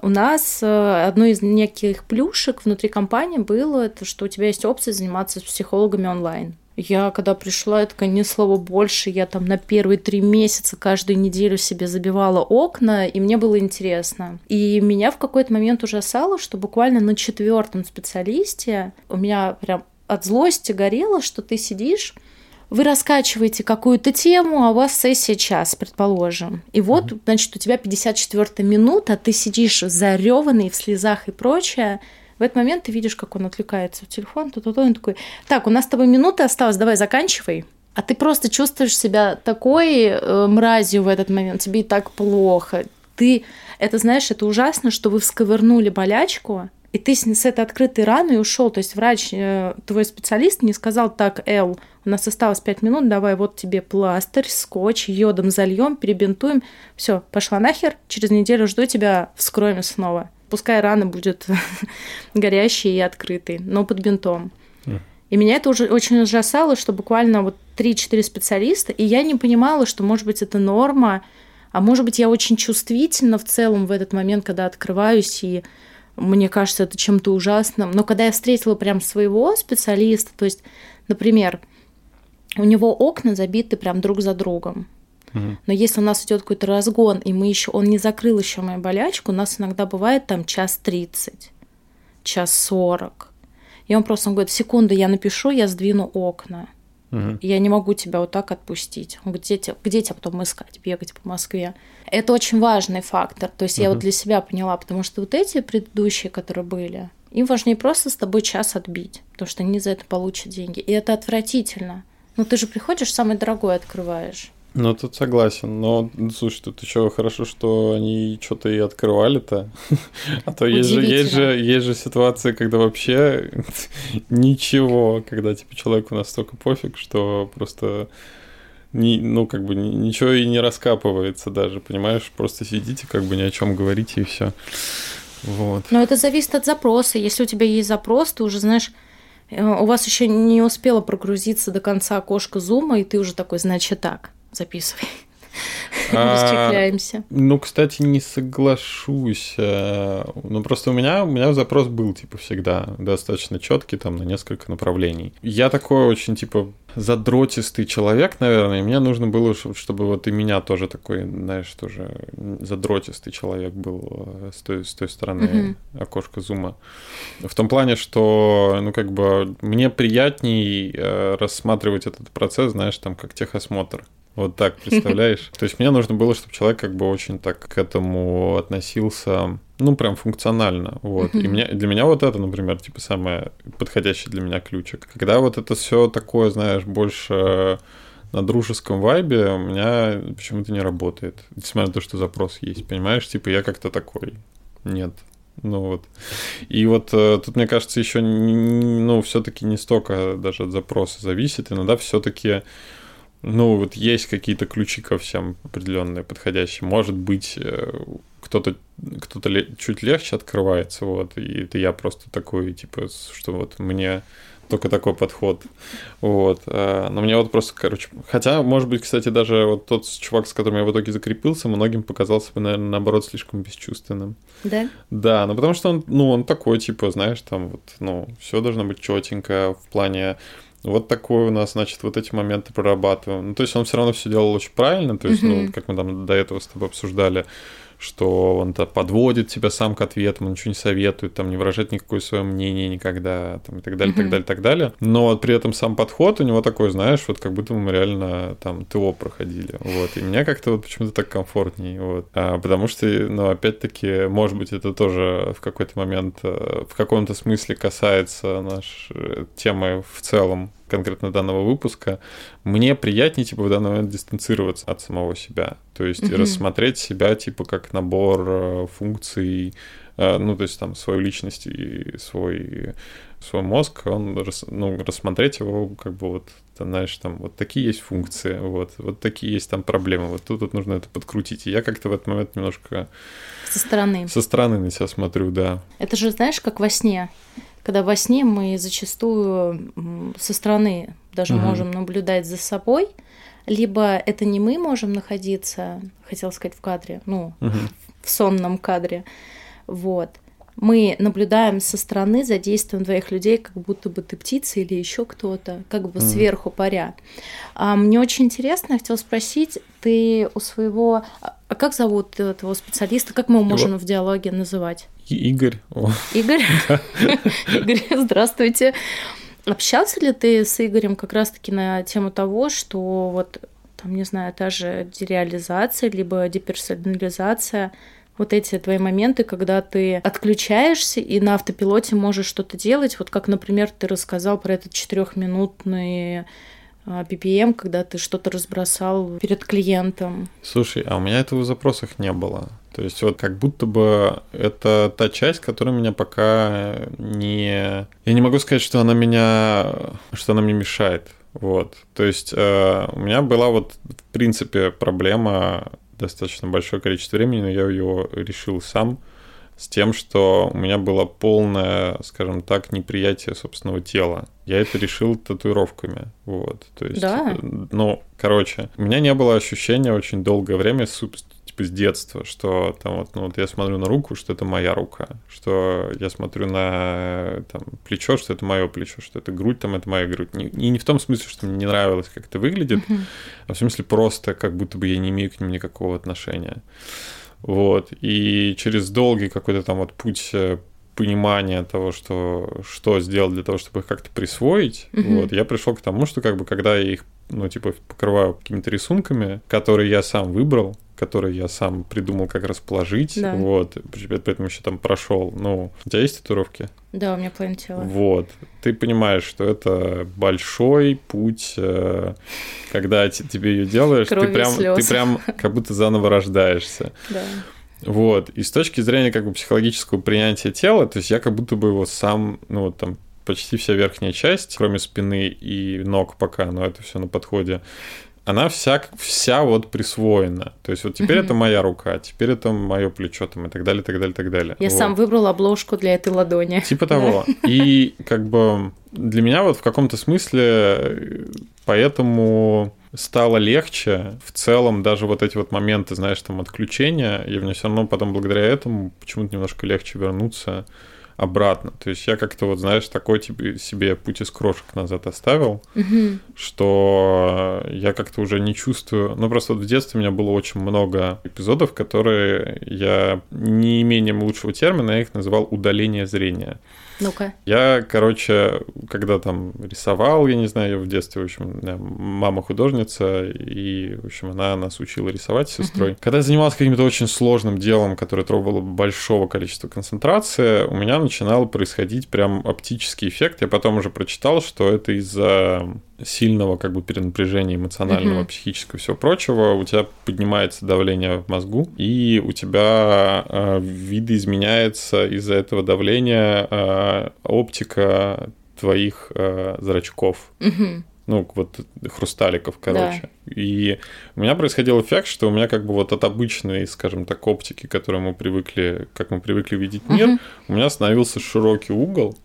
У нас э, одно из неких плюшек внутри компании было, это что у тебя есть опция заниматься с психологами онлайн. Я когда пришла, я такая, ни слова больше, я там на первые три месяца каждую неделю себе забивала окна, и мне было интересно. И меня в какой-то момент ужасало, что буквально на четвертом специалисте у меня прям от злости горело, что ты сидишь, вы раскачиваете какую-то тему, а у вас сессия час, предположим. И вот, значит, у тебя 54 минута, ты сидишь зареванный в слезах и прочее. В этот момент ты видишь, как он отвлекается в телефон, то то он такой, так, у нас с тобой минута осталась, давай заканчивай. А ты просто чувствуешь себя такой э, мразью в этот момент, тебе и так плохо. Ты, это знаешь, это ужасно, что вы всковырнули болячку, и ты с этой открытой раной ушел. То есть врач, э, твой специалист не сказал так, Эл, у нас осталось 5 минут, давай вот тебе пластырь, скотч, йодом зальем, перебинтуем. Все, пошла нахер, через неделю жду тебя, вскроем снова. Пускай рана будет горящей и открытой, но под бинтом. И меня это уже очень ужасало, что буквально вот 3-4 специалиста, и я не понимала, что, может быть, это норма, а может быть, я очень чувствительна в целом в этот момент, когда открываюсь, и мне кажется, это чем-то ужасным. Но когда я встретила прям своего специалиста, то есть, например, у него окна забиты прям друг за другом. Но если у нас идет какой-то разгон, и мы еще, он не закрыл еще мою болячку, у нас иногда бывает там час тридцать, час сорок. И он просто он говорит, секунду, я напишу, я сдвину окна. Угу. Я не могу тебя вот так отпустить. Он говорит, где, тебя- где тебя потом искать, бегать по Москве? Это очень важный фактор. То есть я вот для себя поняла, потому что вот эти предыдущие, которые были, им важнее просто с тобой час отбить, потому что они за это получат деньги. И это отвратительно. Ну ты же приходишь, самое дорогое открываешь. Ну, тут согласен. Но, слушай, тут еще хорошо, что они что-то и открывали-то. А то есть же, есть, же, есть же ситуации, когда вообще ничего, когда типа человеку настолько пофиг, что просто не, ну, как бы ни- ничего и не раскапывается даже, понимаешь? Просто сидите, как бы ни о чем говорите и все. Вот. Но это зависит от запроса. Если у тебя есть запрос, ты уже знаешь, э, у вас еще не успела прогрузиться до конца окошко зума, и ты уже такой, значит так, записывай. А, Расчехляемся. Ну, кстати, не соглашусь. э, Ну, просто у меня, у меня запрос был, типа, всегда достаточно четкий, там, на несколько направлений. Я такой очень, типа, задротистый человек, наверное, и мне нужно было, чтобы вот и меня тоже такой, знаешь, тоже задротистый человек был э, с той, с той стороны окошка зума. В том плане, что, ну, как бы, мне приятней э, рассматривать этот процесс, знаешь, там, как техосмотр. Вот так, представляешь? То есть мне нужно было, чтобы человек как бы очень так к этому относился, ну, прям функционально. Вот. И мне, для меня вот это, например, типа самый подходящий для меня ключик. Когда вот это все такое, знаешь, больше на дружеском вайбе, у меня почему-то не работает. Несмотря на то, что запрос есть, понимаешь? Типа я как-то такой. Нет. Ну вот. И вот э, тут, мне кажется, еще, ну, все-таки не столько даже от запроса зависит. Иногда все-таки ну, вот есть какие-то ключи ко всем определенные, подходящие. Может быть, э, кто-то кто-то ле- чуть легче открывается, вот, и это я просто такой, типа, что вот мне только такой подход, вот. А, Но мне вот просто, короче, хотя, может быть, кстати, даже вот тот чувак, с которым я в итоге закрепился, многим показался бы, наверное, наоборот, слишком бесчувственным. Да? Да, ну потому что он, ну, он такой, типа, знаешь, там вот, ну, все должно быть четенько в плане вот такой у нас, значит, вот эти моменты прорабатываем. Ну, то есть он все равно все делал очень правильно, то есть, ну, как мы там до этого с тобой обсуждали, что он то подводит тебя сам к ответам, он ничего не советует, там не выражает никакое свое мнение никогда, там, и так далее, так далее, так далее. Но вот при этом сам подход у него такой, знаешь, вот как будто мы реально там ТО проходили, вот. И мне как-то вот почему-то так комфортнее, вот. А, потому что, ну, опять-таки, может быть, это тоже в какой-то момент, э, в каком-то смысле касается нашей темы в целом конкретно данного выпуска, мне приятнее, типа, в данный момент дистанцироваться от самого себя. То есть Мгм. рассмотреть себя, типа, как набор э, функций, э, ну, то есть там свою личность и свой, свой мозг, он, ну, рассмотреть его, как бы вот, ты знаешь, там, вот такие есть функции, вот, вот такие есть там проблемы, вот тут вот нужно это подкрутить. И я как-то в этот момент немножко Со стороны. со стороны на себя смотрю, да. Это же, знаешь, как во сне. Когда во сне мы зачастую со стороны даже Мгм. можем наблюдать за собой, либо это не мы можем находиться, хотел сказать, в кадре, ну, Мгм. в сонном кадре, вот. Мы наблюдаем со стороны за действием двоих людей, как будто бы ты птица или еще кто-то, как бы Мгм. сверху паря. А мне очень интересно, я хотела спросить, ты у своего... А а как зовут этого специалиста? Как мы его можем в диалоге называть? Игорь, Игорь? Игорь, здравствуйте. Общался ли ты с Игорем как раз-таки на тему того, что вот, там, не знаю, та же дереализация, либо деперсонализация, вот эти твои моменты, когда ты отключаешься и на автопилоте можешь что-то делать, вот как, например, ты рассказал про этот четырехминутный а, BPM, когда ты что-то разбросал перед клиентом. Слушай, а у меня этого в запросах не было. То есть вот как будто бы это та часть, которая меня пока не... Я не могу сказать, что она меня... что она мне мешает. Вот. То есть э, у меня была вот в принципе проблема достаточно большое количество времени, но я ее решил сам с тем, что у меня было полное, скажем так, неприятие собственного тела. Я это решил татуировками. Вот. То есть, да. ну, короче, у меня не было ощущения очень долгое время типа с детства, что там вот, ну вот я смотрю на руку, что это моя рука, что я смотрю на там плечо, что это мое плечо, что это грудь, там это моя грудь. Не, и не в том смысле, что мне не нравилось, как это выглядит, uh-huh. а в смысле просто как будто бы я не имею к ним никакого отношения. Вот. И через долгий какой-то там вот путь э, понимания того, что, что сделать для того, чтобы их как-то присвоить, mm-hmm. вот, я пришел к тому, что как бы когда я их, ну, типа, покрываю какими-то рисунками, которые я сам выбрал, которые я сам придумал, как расположить, да. вот, поэтому еще там прошел. Ну, у тебя есть татуировки? Да, у меня половина тела. Вот. Ты понимаешь, что это большой путь, э, когда тебе ее делаешь, ты прям, ты прям как будто заново рождаешься. Да. Вот. И с точки зрения как бы психологического принятия тела, то есть я как будто бы его сам, ну вот там почти вся верхняя часть, кроме спины и ног пока, но это все на подходе, она вся, вся вот присвоена. То есть вот теперь это моя рука, теперь это мое плечо там и так далее, так далее, так далее. Я вот. сам выбрал обложку для этой ладони. Типа того. И как бы для меня вот в каком-то смысле поэтому стало легче. В целом, даже вот эти вот моменты, знаешь, там отключения, и мне все равно потом благодаря этому почему-то немножко легче вернуться обратно. То есть я как-то вот, знаешь, такой тебе, себе путь из крошек назад оставил, угу. что я как-то уже не чувствую... Ну, просто вот в детстве у меня было очень много эпизодов, которые я не имением лучшего термина, я их называл удаление зрения. Ну-ка. Я, короче, когда там рисовал, я не знаю, я в детстве, в общем, мама художница, и, в общем, она нас учила рисовать с сестрой. Uh-huh. Когда я занимался каким-то очень сложным делом, которое требовало большого количества концентрации, у меня начинал происходить прям оптический эффект. Я потом уже прочитал, что это из-за сильного как бы перенапряжения эмоционального, угу. психического и всего прочего, у тебя поднимается давление в мозгу, и у тебя э, видоизменяется из-за этого давления э, оптика твоих э, зрачков. Угу. Ну, вот хрусталиков, короче. Да. И у меня происходил эффект, что у меня как бы вот от обычной, скажем так, оптики, которой мы привыкли, как мы привыкли видеть мир, угу. у меня становился широкий угол,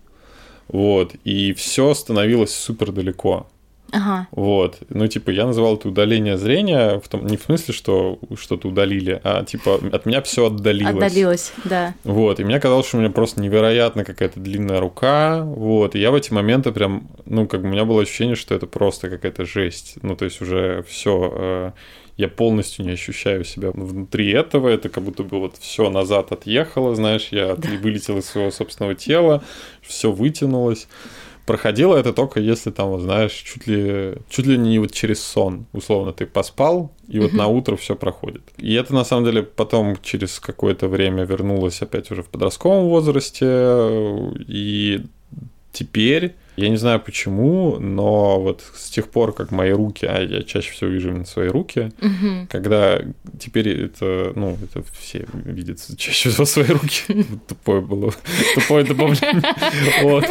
вот, и все становилось супер далеко. Ага. Вот. Ну, типа, я называл это удаление зрения, в том, не в смысле, что что-то удалили, а типа от меня все отдалилось. Отдалилось, да. Вот. И мне казалось, что у меня просто невероятно какая-то длинная рука. Вот. И я в эти моменты прям, ну, как бы у меня было ощущение, что это просто какая-то жесть. Ну, то есть уже все э, я полностью не ощущаю себя внутри этого, это как будто бы вот все назад отъехало, знаешь, я да. вылетел из своего собственного тела, все вытянулось. Проходило это только если там, знаешь, чуть ли, чуть ли не вот через сон. Условно, ты поспал, и вот на утро все проходит. И это на самом деле потом через какое-то время вернулось опять уже в подростковом возрасте. И теперь я не знаю почему, но вот с тех пор, как мои руки, а я чаще всего вижу именно свои руки, угу. когда теперь это, ну, это все видят чаще всего свои руки. Тупое было, тупое добавление. Вот.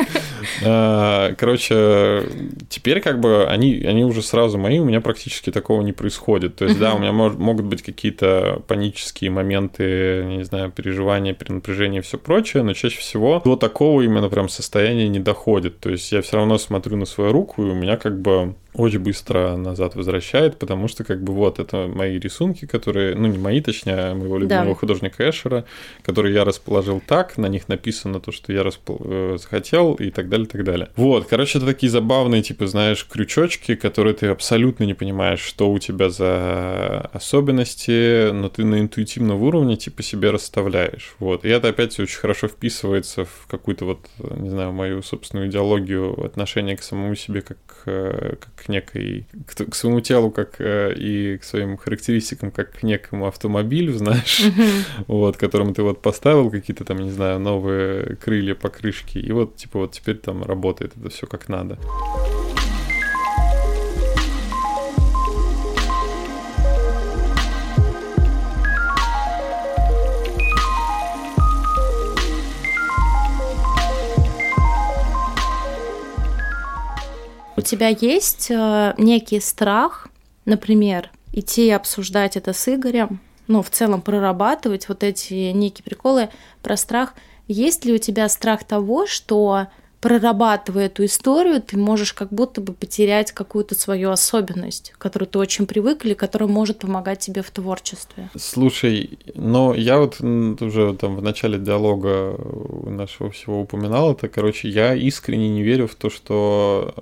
А, короче, теперь как бы они, они уже сразу мои, у меня практически такого не происходит. То есть, да, у меня могут быть какие-то панические моменты, не знаю, переживания, перенапряжения и все прочее, но чаще всего до такого именно прям состояния не доходит. То есть я все равно смотрю на свою руку, и у меня как бы очень быстро назад возвращает, потому что как бы вот это мои рисунки, которые, ну не мои, точнее, а моего любимого да. художника Эшера, которые я расположил так, на них написано то, что я распол... Э, захотел и так далее, так далее. Вот, короче, это такие забавные, типа, знаешь, крючочки, которые ты абсолютно не понимаешь, что у тебя за особенности, но ты на интуитивном уровне типа себе расставляешь. Вот, и это опять очень хорошо вписывается в какую-то вот, не знаю, мою собственную идеологию отношения к самому себе как, э, как некой, к, к своему телу, как э, и к своим характеристикам, как к некому автомобилю, знаешь, вот, которым ты вот поставил какие-то там, не знаю, новые крылья, покрышки, и вот, типа, вот теперь там работает это все как надо. Тебя есть э, некий страх, например, идти обсуждать это с Игорем, ну, в целом прорабатывать вот эти некие приколы про страх. Есть ли у тебя страх того, что прорабатывая эту историю, ты можешь как будто бы потерять какую-то свою особенность, к которой ты очень привык или которая может помогать тебе в творчестве. Слушай, но я вот уже там в начале диалога нашего всего упоминал это, короче, я искренне не верю в то, что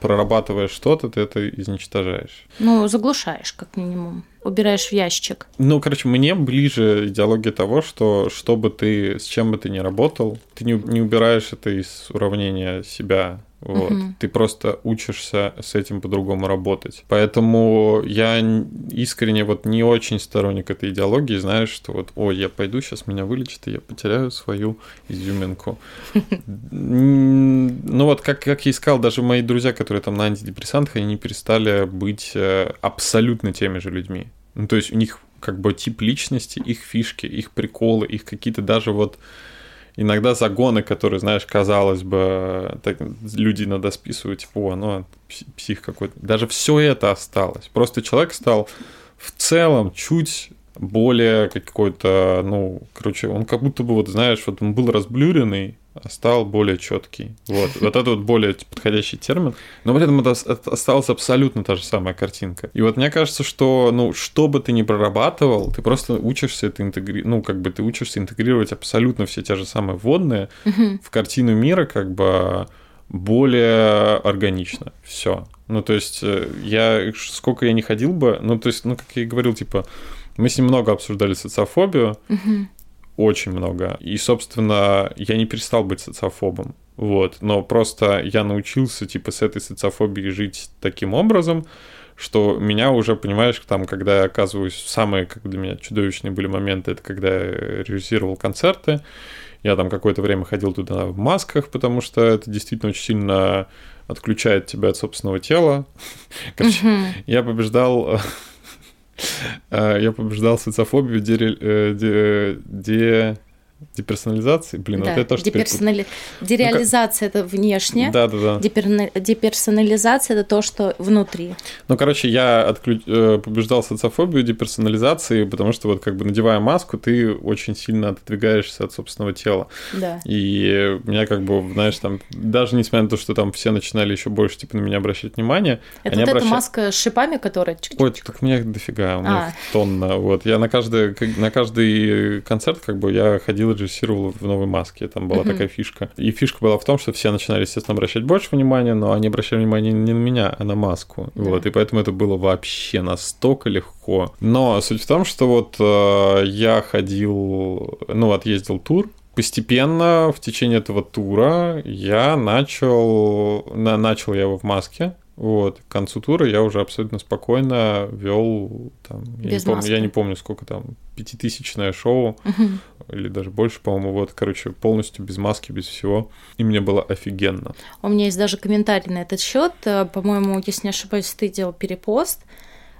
прорабатывая что-то, ты это изничтожаешь. Ну, заглушаешь, как минимум убираешь в ящик. Ну, короче, мне ближе идеология того, что что бы ты, с чем бы ты ни работал, ты не, не убираешь это из уравнения себя вот. Угу. Ты просто учишься с этим по-другому работать. Поэтому я искренне вот не очень сторонник этой идеологии, знаешь, что вот, ой, я пойду, сейчас меня вылечат, и я потеряю свою изюминку. Ну вот, как, как я искал, даже мои друзья, которые там на антидепрессантах, они не перестали быть э, абсолютно теми же людьми. Ну, то есть у них как бы тип личности, их фишки, их приколы, их какие-то даже вот иногда загоны, которые, знаешь, казалось бы, так, люди иногда списывают, типа, о, ну, псих какой-то. Даже все это осталось. Просто человек стал в целом чуть более какой-то, ну, короче, он как будто бы, вот знаешь, вот он был разблюренный, а стал более четкий. Вот, вот это вот более подходящий термин. Но при этом это осталась абсолютно та же самая картинка. И вот мне кажется, что, ну, что бы ты ни прорабатывал, ты просто учишься это интегрировать, ну, как бы ты учишься интегрировать абсолютно все те же самые вводные в картину мира, как бы более органично. Все. Ну, то есть, э, я сколько я не ходил бы, ну, то есть, ну, как я и говорил, типа, мы с ним много обсуждали социофобию, угу. очень много. И, собственно, я не перестал быть социофобом. Вот, но просто я научился, типа, с этой социофобией жить таким образом, что меня уже, понимаешь, там, когда я оказываюсь, самые, как для меня, чудовищные были моменты, это когда я режиссировал концерты, я там какое-то время ходил туда в масках, потому что это действительно очень сильно отключает тебя от собственного тела. Короче, я побеждал я побеждал социофобию, э, де, де, Деперсонализации? Блин, да, вот это тоже деперсонали... Дереализация ну, это внешне. Да, да, да. Депер... Деперсонализация это то, что внутри. Ну, короче, я отключ... Э, побеждал социофобию деперсонализации, потому что вот как бы надевая маску, ты очень сильно отодвигаешься от собственного тела. Да. И меня как бы, знаешь, там, даже несмотря на то, что там все начинали еще больше типа на меня обращать внимание. Это вот обращали... эта маска с шипами, которая... Ой, так меня дофига, у меня а. тонна. Вот, я на каждый, на каждый концерт как бы я ходил режиссировал в новой маске. Там была такая фишка. И фишка была в том, что все начинали, естественно, обращать больше внимания, но они обращали внимание не на меня, а на маску. Да. Вот, и поэтому это было вообще настолько легко. Но суть в том, что вот э, я ходил, ну, отъездил тур, постепенно в течение этого тура я начал, на, начал я его в маске, вот, к концу тура я уже абсолютно спокойно вел там, я не, помню, я не помню, сколько там, пятитысячное шоу, или даже больше, по-моему, вот, короче, полностью без маски, без всего. И мне было офигенно. У меня есть даже комментарий на этот счет. Э, по-моему, если не ошибаюсь, ты делал перепост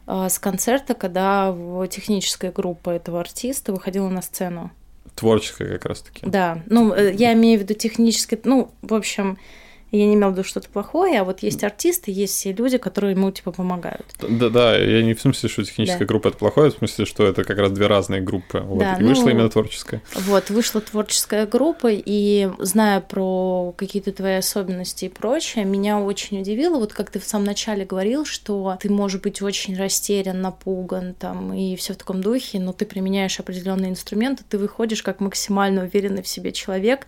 э, с концерта, когда техническая группа этого артиста выходила на сцену. Творческая как раз-таки. Да, ну, э, я имею в виду техническое, ну, в общем, я не имел в виду что-то плохое, а вот есть артисты, есть все люди, которые ему типа помогают. Да, да, я не в смысле, что техническая да. группа это плохое, в смысле, что это как раз две разные группы. Вот, да, и ну, вышла именно творческая. Вот, вышла творческая группа, и зная про какие-то твои особенности и прочее, меня очень удивило, вот как ты в самом начале говорил, что ты можешь быть очень растерян, напуган там и все в таком духе, но ты применяешь определенные инструменты, ты выходишь как максимально уверенный в себе человек,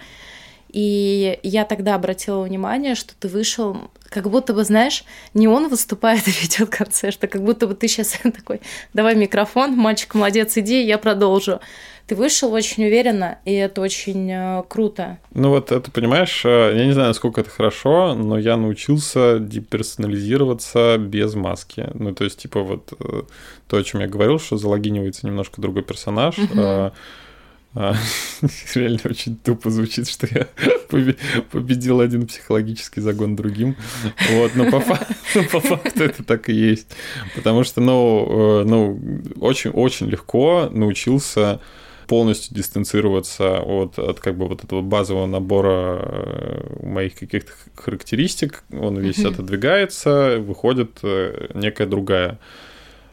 и я тогда обратила внимание, что ты вышел, как будто бы, знаешь, не он выступает и ведет концерт, а как будто бы ты сейчас такой, давай микрофон, мальчик молодец, иди, я продолжу. Ты вышел очень уверенно, и это очень э, круто. Ну вот это, понимаешь, э, я не знаю, насколько это хорошо, но я научился деперсонализироваться без маски. Ну то есть, типа вот э, то, о чем я говорил, что залогинивается немножко другой персонаж, uh-huh а, реально очень тупо звучит, что я победил один психологический загон другим. Вот, но по, факту, по факту это так и есть. Потому что, ну, э, ну очень-очень легко научился полностью дистанцироваться от, от как бы вот этого базового набора э, моих каких-то характеристик. Он весь mm-hmm. отодвигается, выходит э, некая другая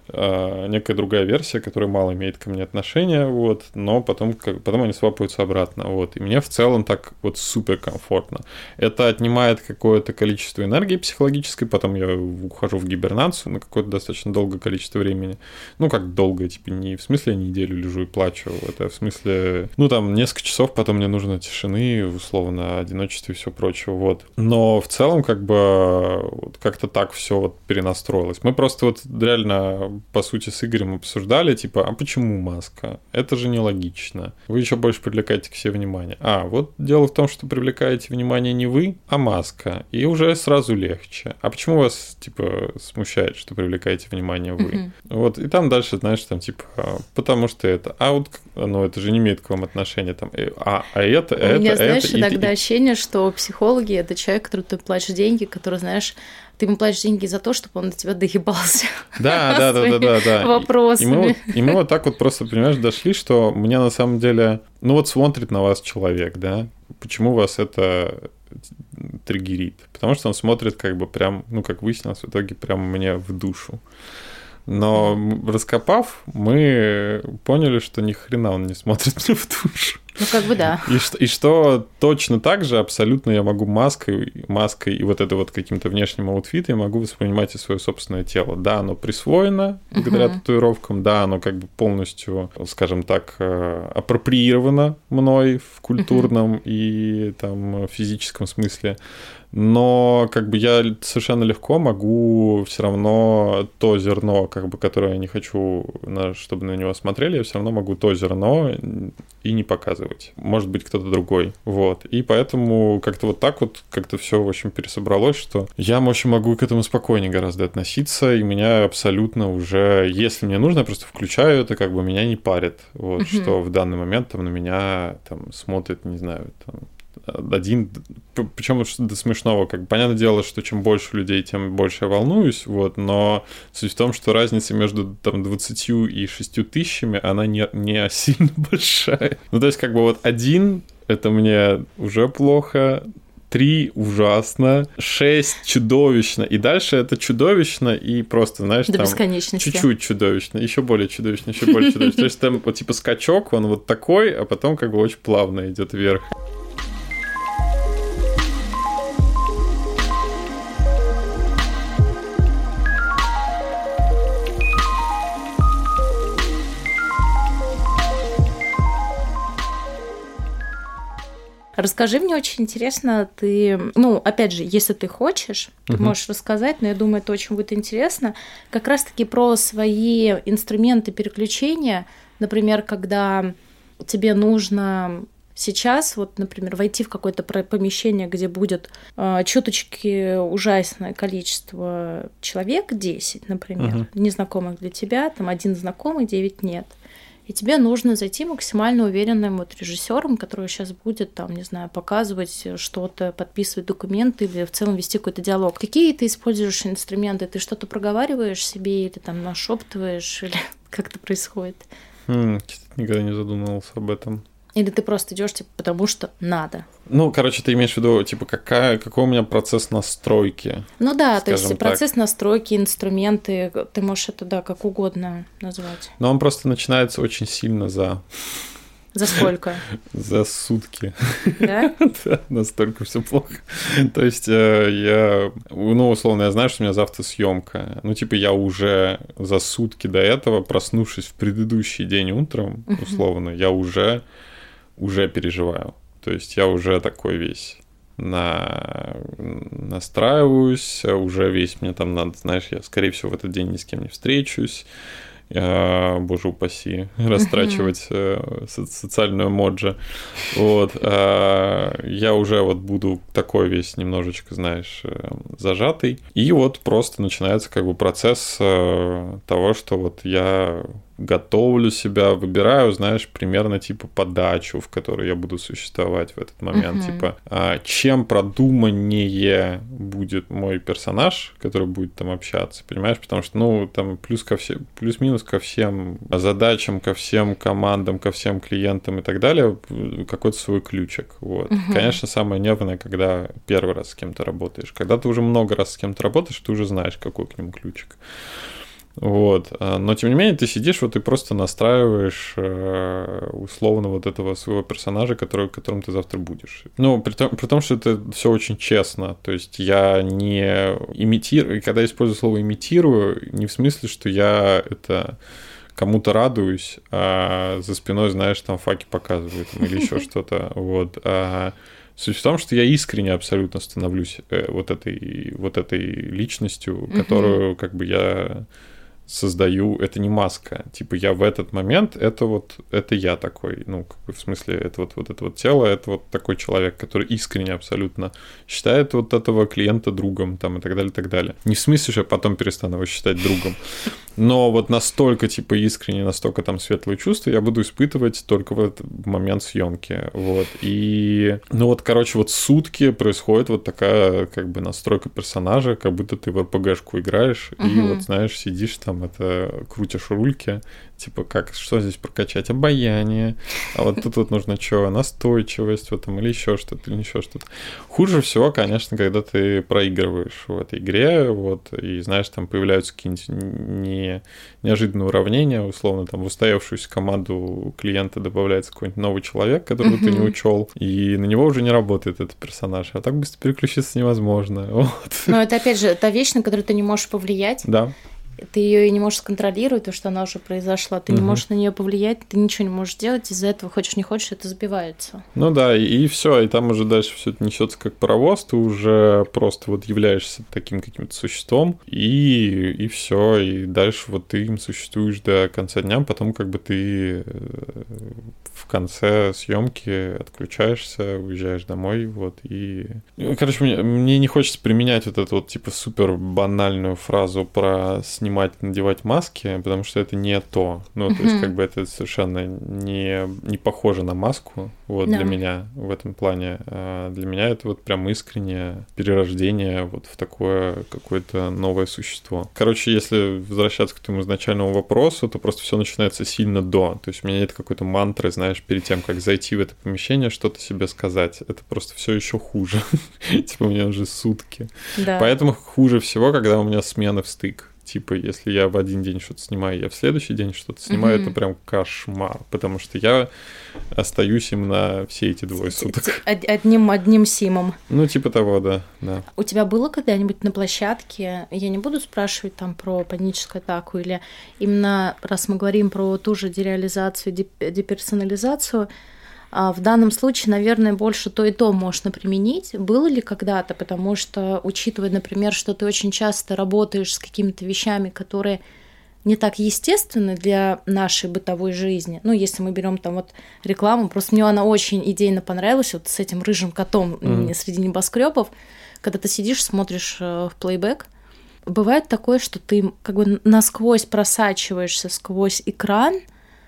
э, некая другая версия, которая мало имеет ко мне отношения, вот, но потом, как, потом они свапаются обратно, вот. И мне в целом так вот супер комфортно. Это отнимает какое-то количество энергии психологической, потом я ухожу в гибернацию на какое-то достаточно долгое количество времени. Ну, как долго, типа, не в смысле я неделю лежу и плачу, это в смысле, ну, там, несколько часов, потом мне нужно тишины, условно, одиночества и все прочее, вот. Но в целом, как бы, вот как-то так все вот перенастроилось. Мы просто вот реально, по сути, с Игорем обсуждали, типа, а почему маска? Это же нелогично. Вы еще больше привлекаете к себе внимание. А, вот дело в том, что привлекаете внимание не вы, а маска. И уже сразу легче. А почему вас, типа, смущает, что привлекаете внимание вы? Mm-hmm. Вот, и там дальше, знаешь, там, типа, потому что это. А вот, ну, это же не имеет к вам отношения, там, э, а, а это, У это, меня, знаешь, это, иногда и, ощущение, что психологи — это человек, который ты платишь деньги, который, знаешь, ты ему платишь деньги за то, чтобы он до тебя доебался. Да, да, да, да, да, да. Вопросами. И мы, вот, и мы вот так вот просто, понимаешь, дошли, что мне на самом деле, ну вот смотрит на вас человек, да, почему вас это триггерит? Потому что он смотрит как бы прям, ну как выяснилось, в итоге прям мне в душу. Но раскопав, мы поняли, что ни хрена он не смотрит мне в душу. Ну, как бы да. И что, и что точно так же абсолютно я могу маской, маской и вот это вот каким-то внешним аутфитом я могу воспринимать и свое собственное тело. Да, оно присвоено благодаря uh-huh. татуировкам, да, оно как бы полностью, скажем так, э, апроприировано мной в культурном uh-huh. и там физическом смысле но как бы я совершенно легко могу все равно то зерно, как бы, которое я не хочу, чтобы на него смотрели, я все равно могу то зерно и не показывать. Может быть, кто-то другой. Вот. И поэтому как-то вот так вот как-то все, в общем, пересобралось, что я, в общем, могу к этому спокойнее гораздо относиться, и меня абсолютно уже, если мне нужно, я просто включаю это, как бы меня не парит. Вот, что в данный момент там на меня там смотрит, не знаю, там один, причем до смешного, как понятное дело, что чем больше людей, тем больше я волнуюсь, вот, но суть в том, что разница между там 20 и 6 тысячами, она не, не сильно большая. Ну, то есть, как бы вот один, это мне уже плохо, три ужасно, шесть чудовищно, и дальше это чудовищно и просто, знаешь, До там чуть-чуть чудовищно, еще более чудовищно, еще более чудовищно. То есть там вот типа скачок, он вот такой, а потом как бы очень плавно идет вверх. Расскажи мне очень интересно, ты, ну, опять же, если ты хочешь, ты угу. можешь рассказать, но я думаю, это очень будет интересно, как раз-таки про свои инструменты переключения, например, когда тебе нужно сейчас, вот, например, войти в какое-то помещение, где будет э, чуточки ужасное количество человек, 10, например, угу. незнакомых для тебя, там один знакомый, 9 нет и тебе нужно зайти максимально уверенным вот режиссером, который сейчас будет там, не знаю, показывать что-то, подписывать документы или в целом вести какой-то диалог. Какие ты используешь инструменты? Ты что-то проговариваешь себе или там нашептываешь или как это происходит? Хм, никогда не задумывался об этом. Или ты просто идешь, типа, потому что надо? Ну, короче, ты имеешь в виду, типа, какая, какой у меня процесс настройки? Ну да, то есть так. процесс настройки, инструменты, ты можешь это, да, как угодно назвать. Но он просто начинается очень сильно за... За сколько? За сутки. Да? да, настолько все плохо. То есть э, я, ну, условно, я знаю, что у меня завтра съемка. Ну, типа, я уже за сутки до этого, проснувшись в предыдущий день утром, условно, я уже уже переживаю. То есть я уже такой весь на... настраиваюсь, уже весь мне там надо, знаешь, я, скорее всего, в этот день ни с кем не встречусь, я, боже упаси, растрачивать uh-huh. социальную моджи. Вот. А, я уже вот буду такой весь немножечко, знаешь, э, зажатый. И вот просто начинается как бы процесс э, того, что вот я готовлю себя, выбираю, знаешь, примерно типа подачу, в которой я буду существовать в этот момент. Uh-huh. Типа, а, чем продуманнее будет мой персонаж, который будет там общаться, понимаешь? Потому что, ну, там плюс ко всем, плюс-минус ко всем задачам, ко всем командам, ко всем клиентам и так далее, какой-то свой ключик. Вот. Uh-huh. Конечно, самое нервное, когда первый раз с кем-то работаешь. Когда ты уже много раз с кем-то работаешь, ты уже знаешь, какой к нему ключик. Вот. А, но тем не менее, ты сидишь, вот и просто настраиваешь э, условно вот этого своего персонажа, который, которым ты завтра будешь. Ну, при том, при том, что это все очень честно. То есть я не имитирую, когда я использую слово имитирую, не в смысле, что я это кому-то радуюсь, а за спиной, знаешь, там факи показывают или еще что-то. Вот. А Суть в том, что я искренне абсолютно становлюсь э, вот этой, вот этой личностью, которую как бы я создаю, это не маска. Типа я в этот момент, это вот, это я такой, ну, как бы в смысле, это вот, вот это вот тело, это вот такой человек, который искренне абсолютно считает вот этого клиента другом, там, и так далее, и так далее. Не в смысле, что я потом перестану его считать другом, но вот настолько, типа, искренне, настолько там светлые чувства я буду испытывать только в этот момент съемки, вот. И, ну вот, короче, вот сутки происходит вот такая, как бы, настройка персонажа, как будто ты в РПГшку играешь, угу. и вот, знаешь, сидишь там это крутишь рульки, типа как, что здесь прокачать, обаяние, а вот тут вот нужно что, настойчивость в этом или еще что-то, или еще что-то. Хуже всего, конечно, когда ты проигрываешь в этой игре, вот, и знаешь, там появляются какие-нибудь не, неожиданные уравнения, условно, там в устоявшуюся команду клиента добавляется какой-нибудь новый человек, которого ты не учел, и на него уже не работает этот персонаж, а так быстро переключиться невозможно. Вот. Но это, опять же, та вещь, на которую ты не можешь повлиять. Да ты ее и не можешь сконтролировать, то, что она уже произошла, ты угу. не можешь на нее повлиять, ты ничего не можешь делать, из-за этого, хочешь не хочешь, это сбивается. Ну да, и, и все, и там уже дальше все это несется как паровоз, ты уже просто вот являешься таким каким-то существом, и, и все, и дальше вот ты им существуешь до конца дня, потом как бы ты э, в конце съемки отключаешься, уезжаешь домой, вот, и... Короче, мне, мне не хочется применять вот эту вот, типа, супер банальную фразу про снимать, надевать маски, потому что это не то. Ну, то есть, как бы это совершенно не, не похоже на маску, вот, да. для меня в этом плане. А для меня это вот прям искреннее перерождение вот в такое какое-то новое существо. Короче, если возвращаться к твоему изначальному вопросу, то просто все начинается сильно до. То есть у меня нет какой-то мантры, знаешь, перед тем, как зайти в это помещение, что-то себе сказать. Это просто все еще хуже. Типа у меня уже сутки. Поэтому хуже всего, когда у меня смены в стык. Типа, если я в один день что-то снимаю, я в следующий день что-то снимаю, mm-hmm. это прям кошмар, потому что я остаюсь им на все эти двое суток. Одним одним симом. Ну, типа того, да, да. У тебя было когда-нибудь на площадке, я не буду спрашивать там про паническую атаку, или именно раз мы говорим про ту же дереализацию, деперсонализацию, в данном случае, наверное, больше то и то можно применить. Было ли когда-то, потому что, учитывая, например, что ты очень часто работаешь с какими-то вещами, которые не так естественны для нашей бытовой жизни. Ну, если мы берем там вот рекламу, просто мне она очень идейно понравилась, вот с этим рыжим котом mm-hmm. среди небоскребов, когда ты сидишь, смотришь э, в плейбэк, бывает такое, что ты как бы насквозь просачиваешься сквозь экран,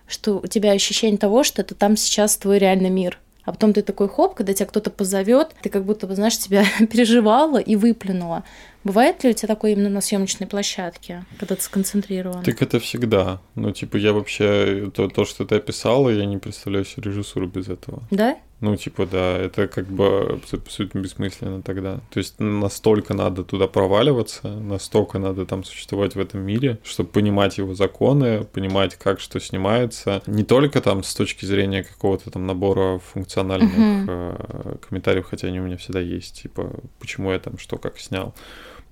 что у тебя ощущение того, что это там сейчас твой реальный мир. А потом ты такой хоп, когда тебя кто-то позовет, ты как будто бы, знаешь, тебя переживала и выплюнула. Бывает ли у тебя такое именно на съемочной площадке, когда ты сконцентрирован? Так это всегда. Ну, типа, я вообще, то, то, что ты описала, я не представляю себе режиссуру без этого. Да? Ну, типа, да, это как бы абсолютно бессмысленно тогда. То есть настолько надо туда проваливаться, настолько надо там существовать в этом мире, чтобы понимать его законы, понимать, как что снимается. Не только там с точки зрения какого-то там набора функциональных uh-huh. комментариев, хотя они у меня всегда есть, типа, почему я там что как снял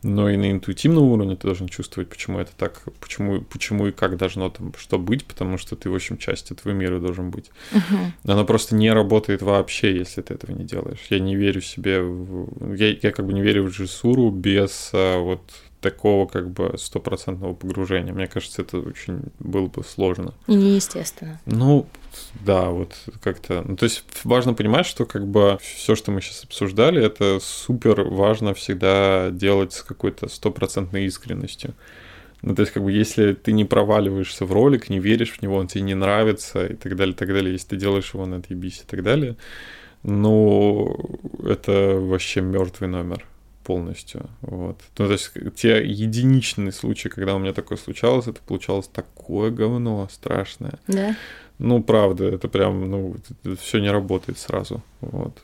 но и на интуитивном уровне ты должен чувствовать, почему это так, почему, почему и как должно там что быть, потому что ты, в общем, часть этого мира должен быть. Uh-huh. Оно просто не работает вообще, если ты этого не делаешь. Я не верю себе, в... я, я как бы не верю в режиссуру без а, вот такого как бы стопроцентного погружения. Мне кажется, это очень было бы сложно. И неестественно. Ну, да, вот как-то. Ну, то есть важно понимать, что как бы все, что мы сейчас обсуждали, это супер важно всегда делать с какой-то стопроцентной искренностью. Ну, то есть, как бы, если ты не проваливаешься в ролик, не веришь в него, он тебе не нравится и так далее, так далее, если ты делаешь его на отъебись и так далее, ну, это вообще мертвый номер полностью. Вот. Ну, то есть те единичные случаи, когда у меня такое случалось, это получалось такое говно страшное. Да. Ну, правда, это прям, ну, все не работает сразу. Вот.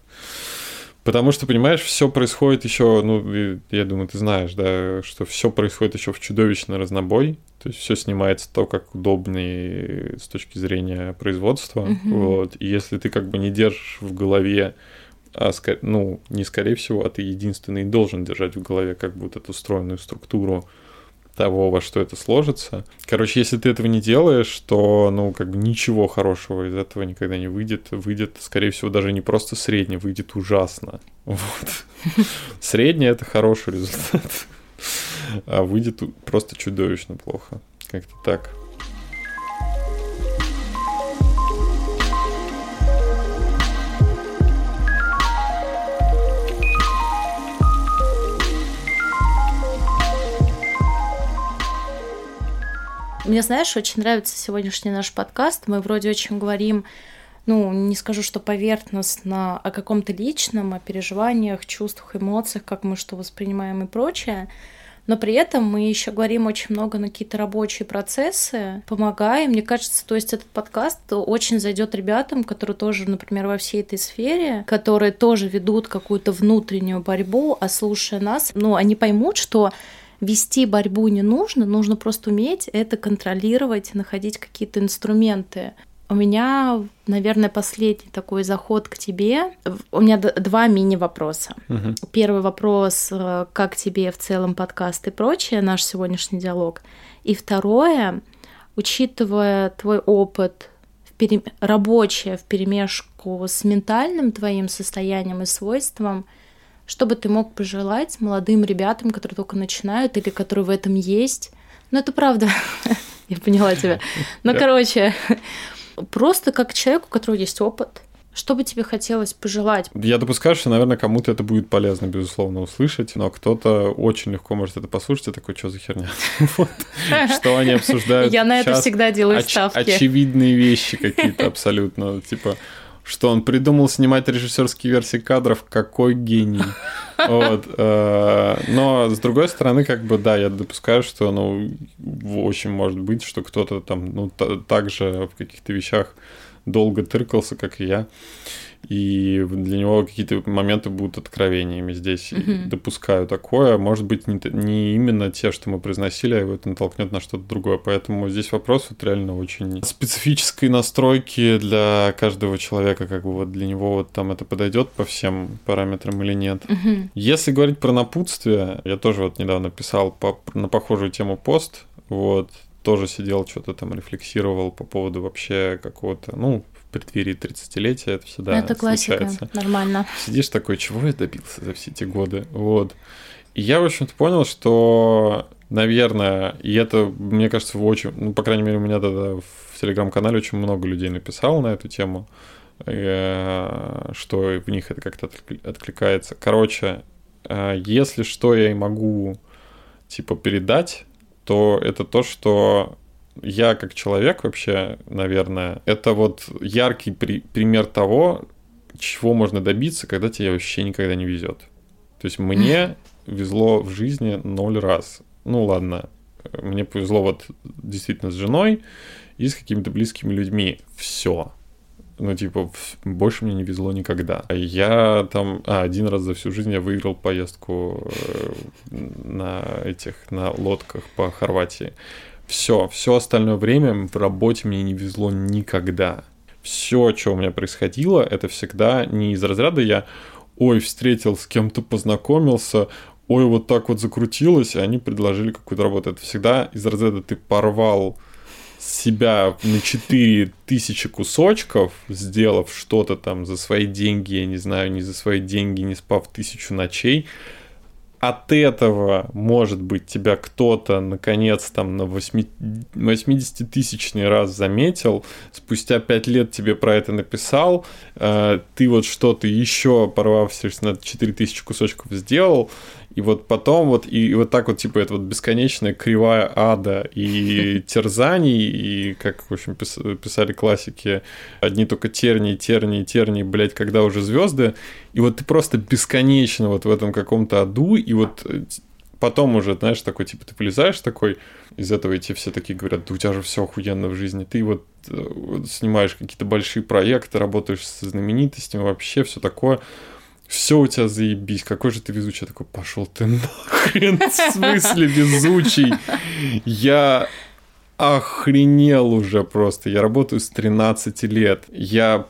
Потому что, понимаешь, все происходит еще, ну, я думаю, ты знаешь, да, что все происходит еще в чудовищный разнобой. То есть все снимается то, как удобнее с точки зрения производства. Угу. Вот. И если ты как бы не держишь в голове, а, ну, не скорее всего, а ты единственный должен держать в голове как вот эту устроенную структуру того, во что это сложится. Короче, если ты этого не делаешь, то, ну, как бы ничего хорошего из этого никогда не выйдет. Выйдет, скорее всего, даже не просто средний, выйдет ужасно. Вот. Средний — это хороший результат. А выйдет просто чудовищно плохо. Как-то так. Мне, знаешь, очень нравится сегодняшний наш подкаст. Мы вроде очень говорим, ну, не скажу, что поверхностно, о каком-то личном, о переживаниях, чувствах, эмоциях, как мы что воспринимаем и прочее. Но при этом мы еще говорим очень много на какие-то рабочие процессы, помогаем. Мне кажется, то есть этот подкаст очень зайдет ребятам, которые тоже, например, во всей этой сфере, которые тоже ведут какую-то внутреннюю борьбу, а слушая нас, ну, они поймут, что вести борьбу не нужно, нужно просто уметь это контролировать, находить какие-то инструменты. У меня, наверное, последний такой заход к тебе. У меня два мини-вопроса. Угу. Первый вопрос, э, как тебе в целом подкаст и прочее, наш сегодняшний диалог. И второе, учитывая твой опыт в пере... рабочее в перемешку с ментальным твоим состоянием и свойством, что бы ты мог пожелать молодым ребятам, которые только начинают или которые в этом есть? Ну, это правда. Я поняла тебя. Ну, короче, просто как человеку, у которого есть опыт, что бы тебе хотелось пожелать? Я допускаю, что, наверное, кому-то это будет полезно, безусловно, услышать, но кто-то очень легко может это послушать и такой, что за херня? Что они обсуждают Я на это всегда делаю ставки. Очевидные вещи какие-то абсолютно, типа что он придумал снимать режиссерские версии кадров, какой гений. Вот. Э, но с другой стороны, как бы, да, я допускаю, что, ну, очень может быть, что кто-то там, ну, также в каких-то вещах долго тыркался, как и я и для него какие-то моменты будут откровениями здесь. Mm-hmm. Допускаю такое. Может быть, не, не именно те, что мы произносили, а его это натолкнет на что-то другое. Поэтому здесь вопрос вот реально очень специфической настройки для каждого человека, как бы вот для него вот там это подойдет по всем параметрам или нет. Mm-hmm. Если говорить про напутствие, я тоже вот недавно писал по, на похожую тему пост, вот, тоже сидел, что-то там рефлексировал по поводу вообще какого-то, ну, преддверии 30-летия это всегда Это классика, случается. нормально. Сидишь такой, чего я добился за все эти годы? Вот. И я, в общем-то, понял, что, наверное, и это, мне кажется, в очень, ну, по крайней мере, у меня тогда в телеграм-канале очень много людей написало на эту тему, э, что в них это как-то откликается. Короче, э, если что я и могу, типа, передать, то это то, что я как человек вообще, наверное, это вот яркий при пример того, чего можно добиться, когда тебе вообще никогда не везет. То есть мне везло в жизни ноль раз. Ну ладно, мне повезло вот действительно с женой и с какими-то близкими людьми. Все. Ну, типа, больше мне не везло никогда. Я там... А, один раз за всю жизнь я выиграл поездку э, на этих, на лодках по Хорватии. Все, все остальное время в работе мне не везло никогда. Все, что у меня происходило, это всегда не из разряда я, ой, встретил с кем-то, познакомился, ой, вот так вот закрутилось, и они предложили какую-то работу. Это всегда из разряда ты порвал себя на 4000 кусочков, сделав что-то там за свои деньги, я не знаю, не за свои деньги, не спав тысячу ночей, от этого, может быть, тебя кто-то наконец там на 80-тысячный раз заметил, спустя 5 лет тебе про это написал, э, ты вот что-то еще, порвавшись на 4000 кусочков, сделал, и вот потом вот, и, вот так вот, типа, это вот бесконечная кривая ада и терзаний, и, как, в общем, писали классики, одни только тернии, тернии, тернии, блядь, когда уже звезды, и вот ты просто бесконечно вот в этом каком-то аду, и вот э, потом уже, знаешь, такой, типа, ты полезаешь такой, из этого эти все такие говорят, да у тебя же все охуенно в жизни, ты вот, э, вот снимаешь какие-то большие проекты, работаешь с знаменитостями, вообще все такое, все у тебя заебись, какой же ты везучий. Я такой, пошел ты нахрен, в смысле везучий? Я охренел уже просто. Я работаю с 13 лет. Я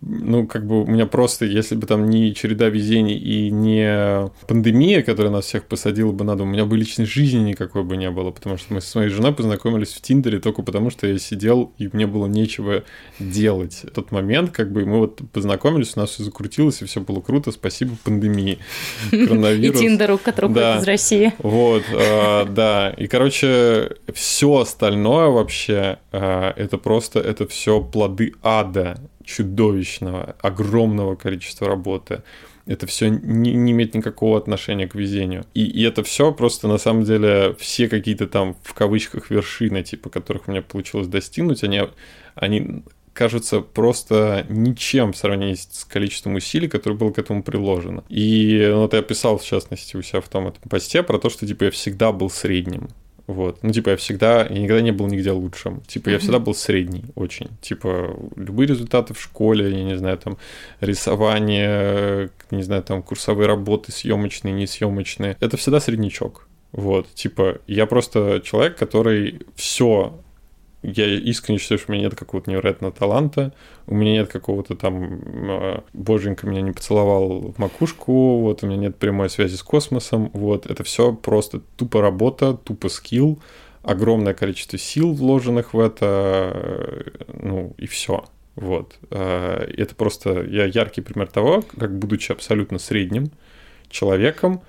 ну, как бы у меня просто, если бы там не череда везений и не пандемия, которая нас всех посадила бы на дом, у меня бы личной жизни никакой бы не было, потому что мы со своей женой познакомились в Тиндере только потому, что я сидел, и мне было нечего делать. В тот момент, как бы, мы вот познакомились, у нас все закрутилось, и все было круто, спасибо пандемии. Коронавирус. И Тиндеру, который да. из России. Вот, а, да. И, короче, все остальное вообще, а, это просто, это все плоды ада чудовищного, огромного количества работы. Это все не, не имеет никакого отношения к везению. И, и это все просто на самом деле все какие-то там в кавычках вершины, типа которых у меня получилось достигнуть, они, они кажутся просто ничем в сравнении с количеством усилий, которое было к этому приложено. И ну, вот я писал, в частности, у себя в том этом посте про то, что типа я всегда был средним. Вот. Ну, типа, я всегда, я никогда не был нигде лучшим. Типа, я всегда был средний очень. Типа, любые результаты в школе, я не знаю, там, рисование, не знаю, там, курсовые работы, съемочные, несъемочные. Это всегда среднячок. Вот, типа, я просто человек, который все я искренне считаю, что у меня нет какого-то невероятного таланта, у меня нет какого-то там а, боженька меня не поцеловал в макушку, вот у меня нет прямой связи с космосом, вот это все просто тупо работа, тупо скилл, огромное количество сил вложенных в это, ну и все. Вот. А, это просто я яркий пример того, как будучи абсолютно средним человеком,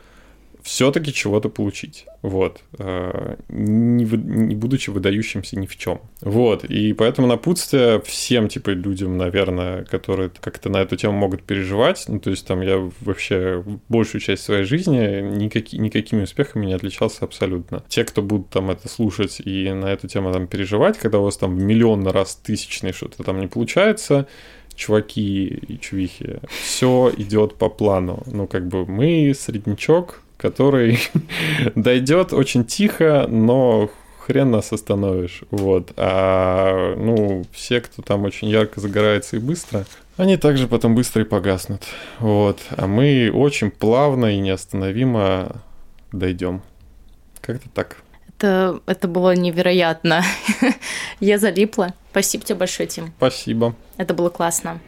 все-таки чего-то получить. Вот. Э, не, не будучи выдающимся ни в чем. Вот. И поэтому напутствие всем, типа, людям, наверное, которые как-то на эту тему могут переживать. Ну, то есть, там, я вообще большую часть своей жизни никаки, никакими успехами не отличался абсолютно. Те, кто будут там это слушать и на эту тему там переживать, когда у вас там миллион раз тысячный что-то там не получается, чуваки и чувихи, все идет по плану. Ну, как бы мы среднячок, который дойдет очень тихо, но хрен нас остановишь. Вот. А ну, все, кто там очень ярко загорается и быстро, они также потом быстро и погаснут. Вот. А мы очень плавно и неостановимо дойдем. Как-то так. Это, это было невероятно. Я залипла. Спасибо тебе большое, Тим. Спасибо. Это было классно.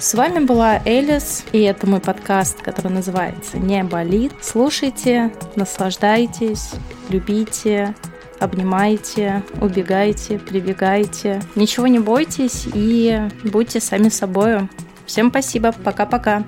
С вами была Элис, и это мой подкаст, который называется «Не болит». Слушайте, наслаждайтесь, любите, обнимайте, убегайте, прибегайте. Ничего не бойтесь и будьте сами собой. Всем спасибо, пока-пока.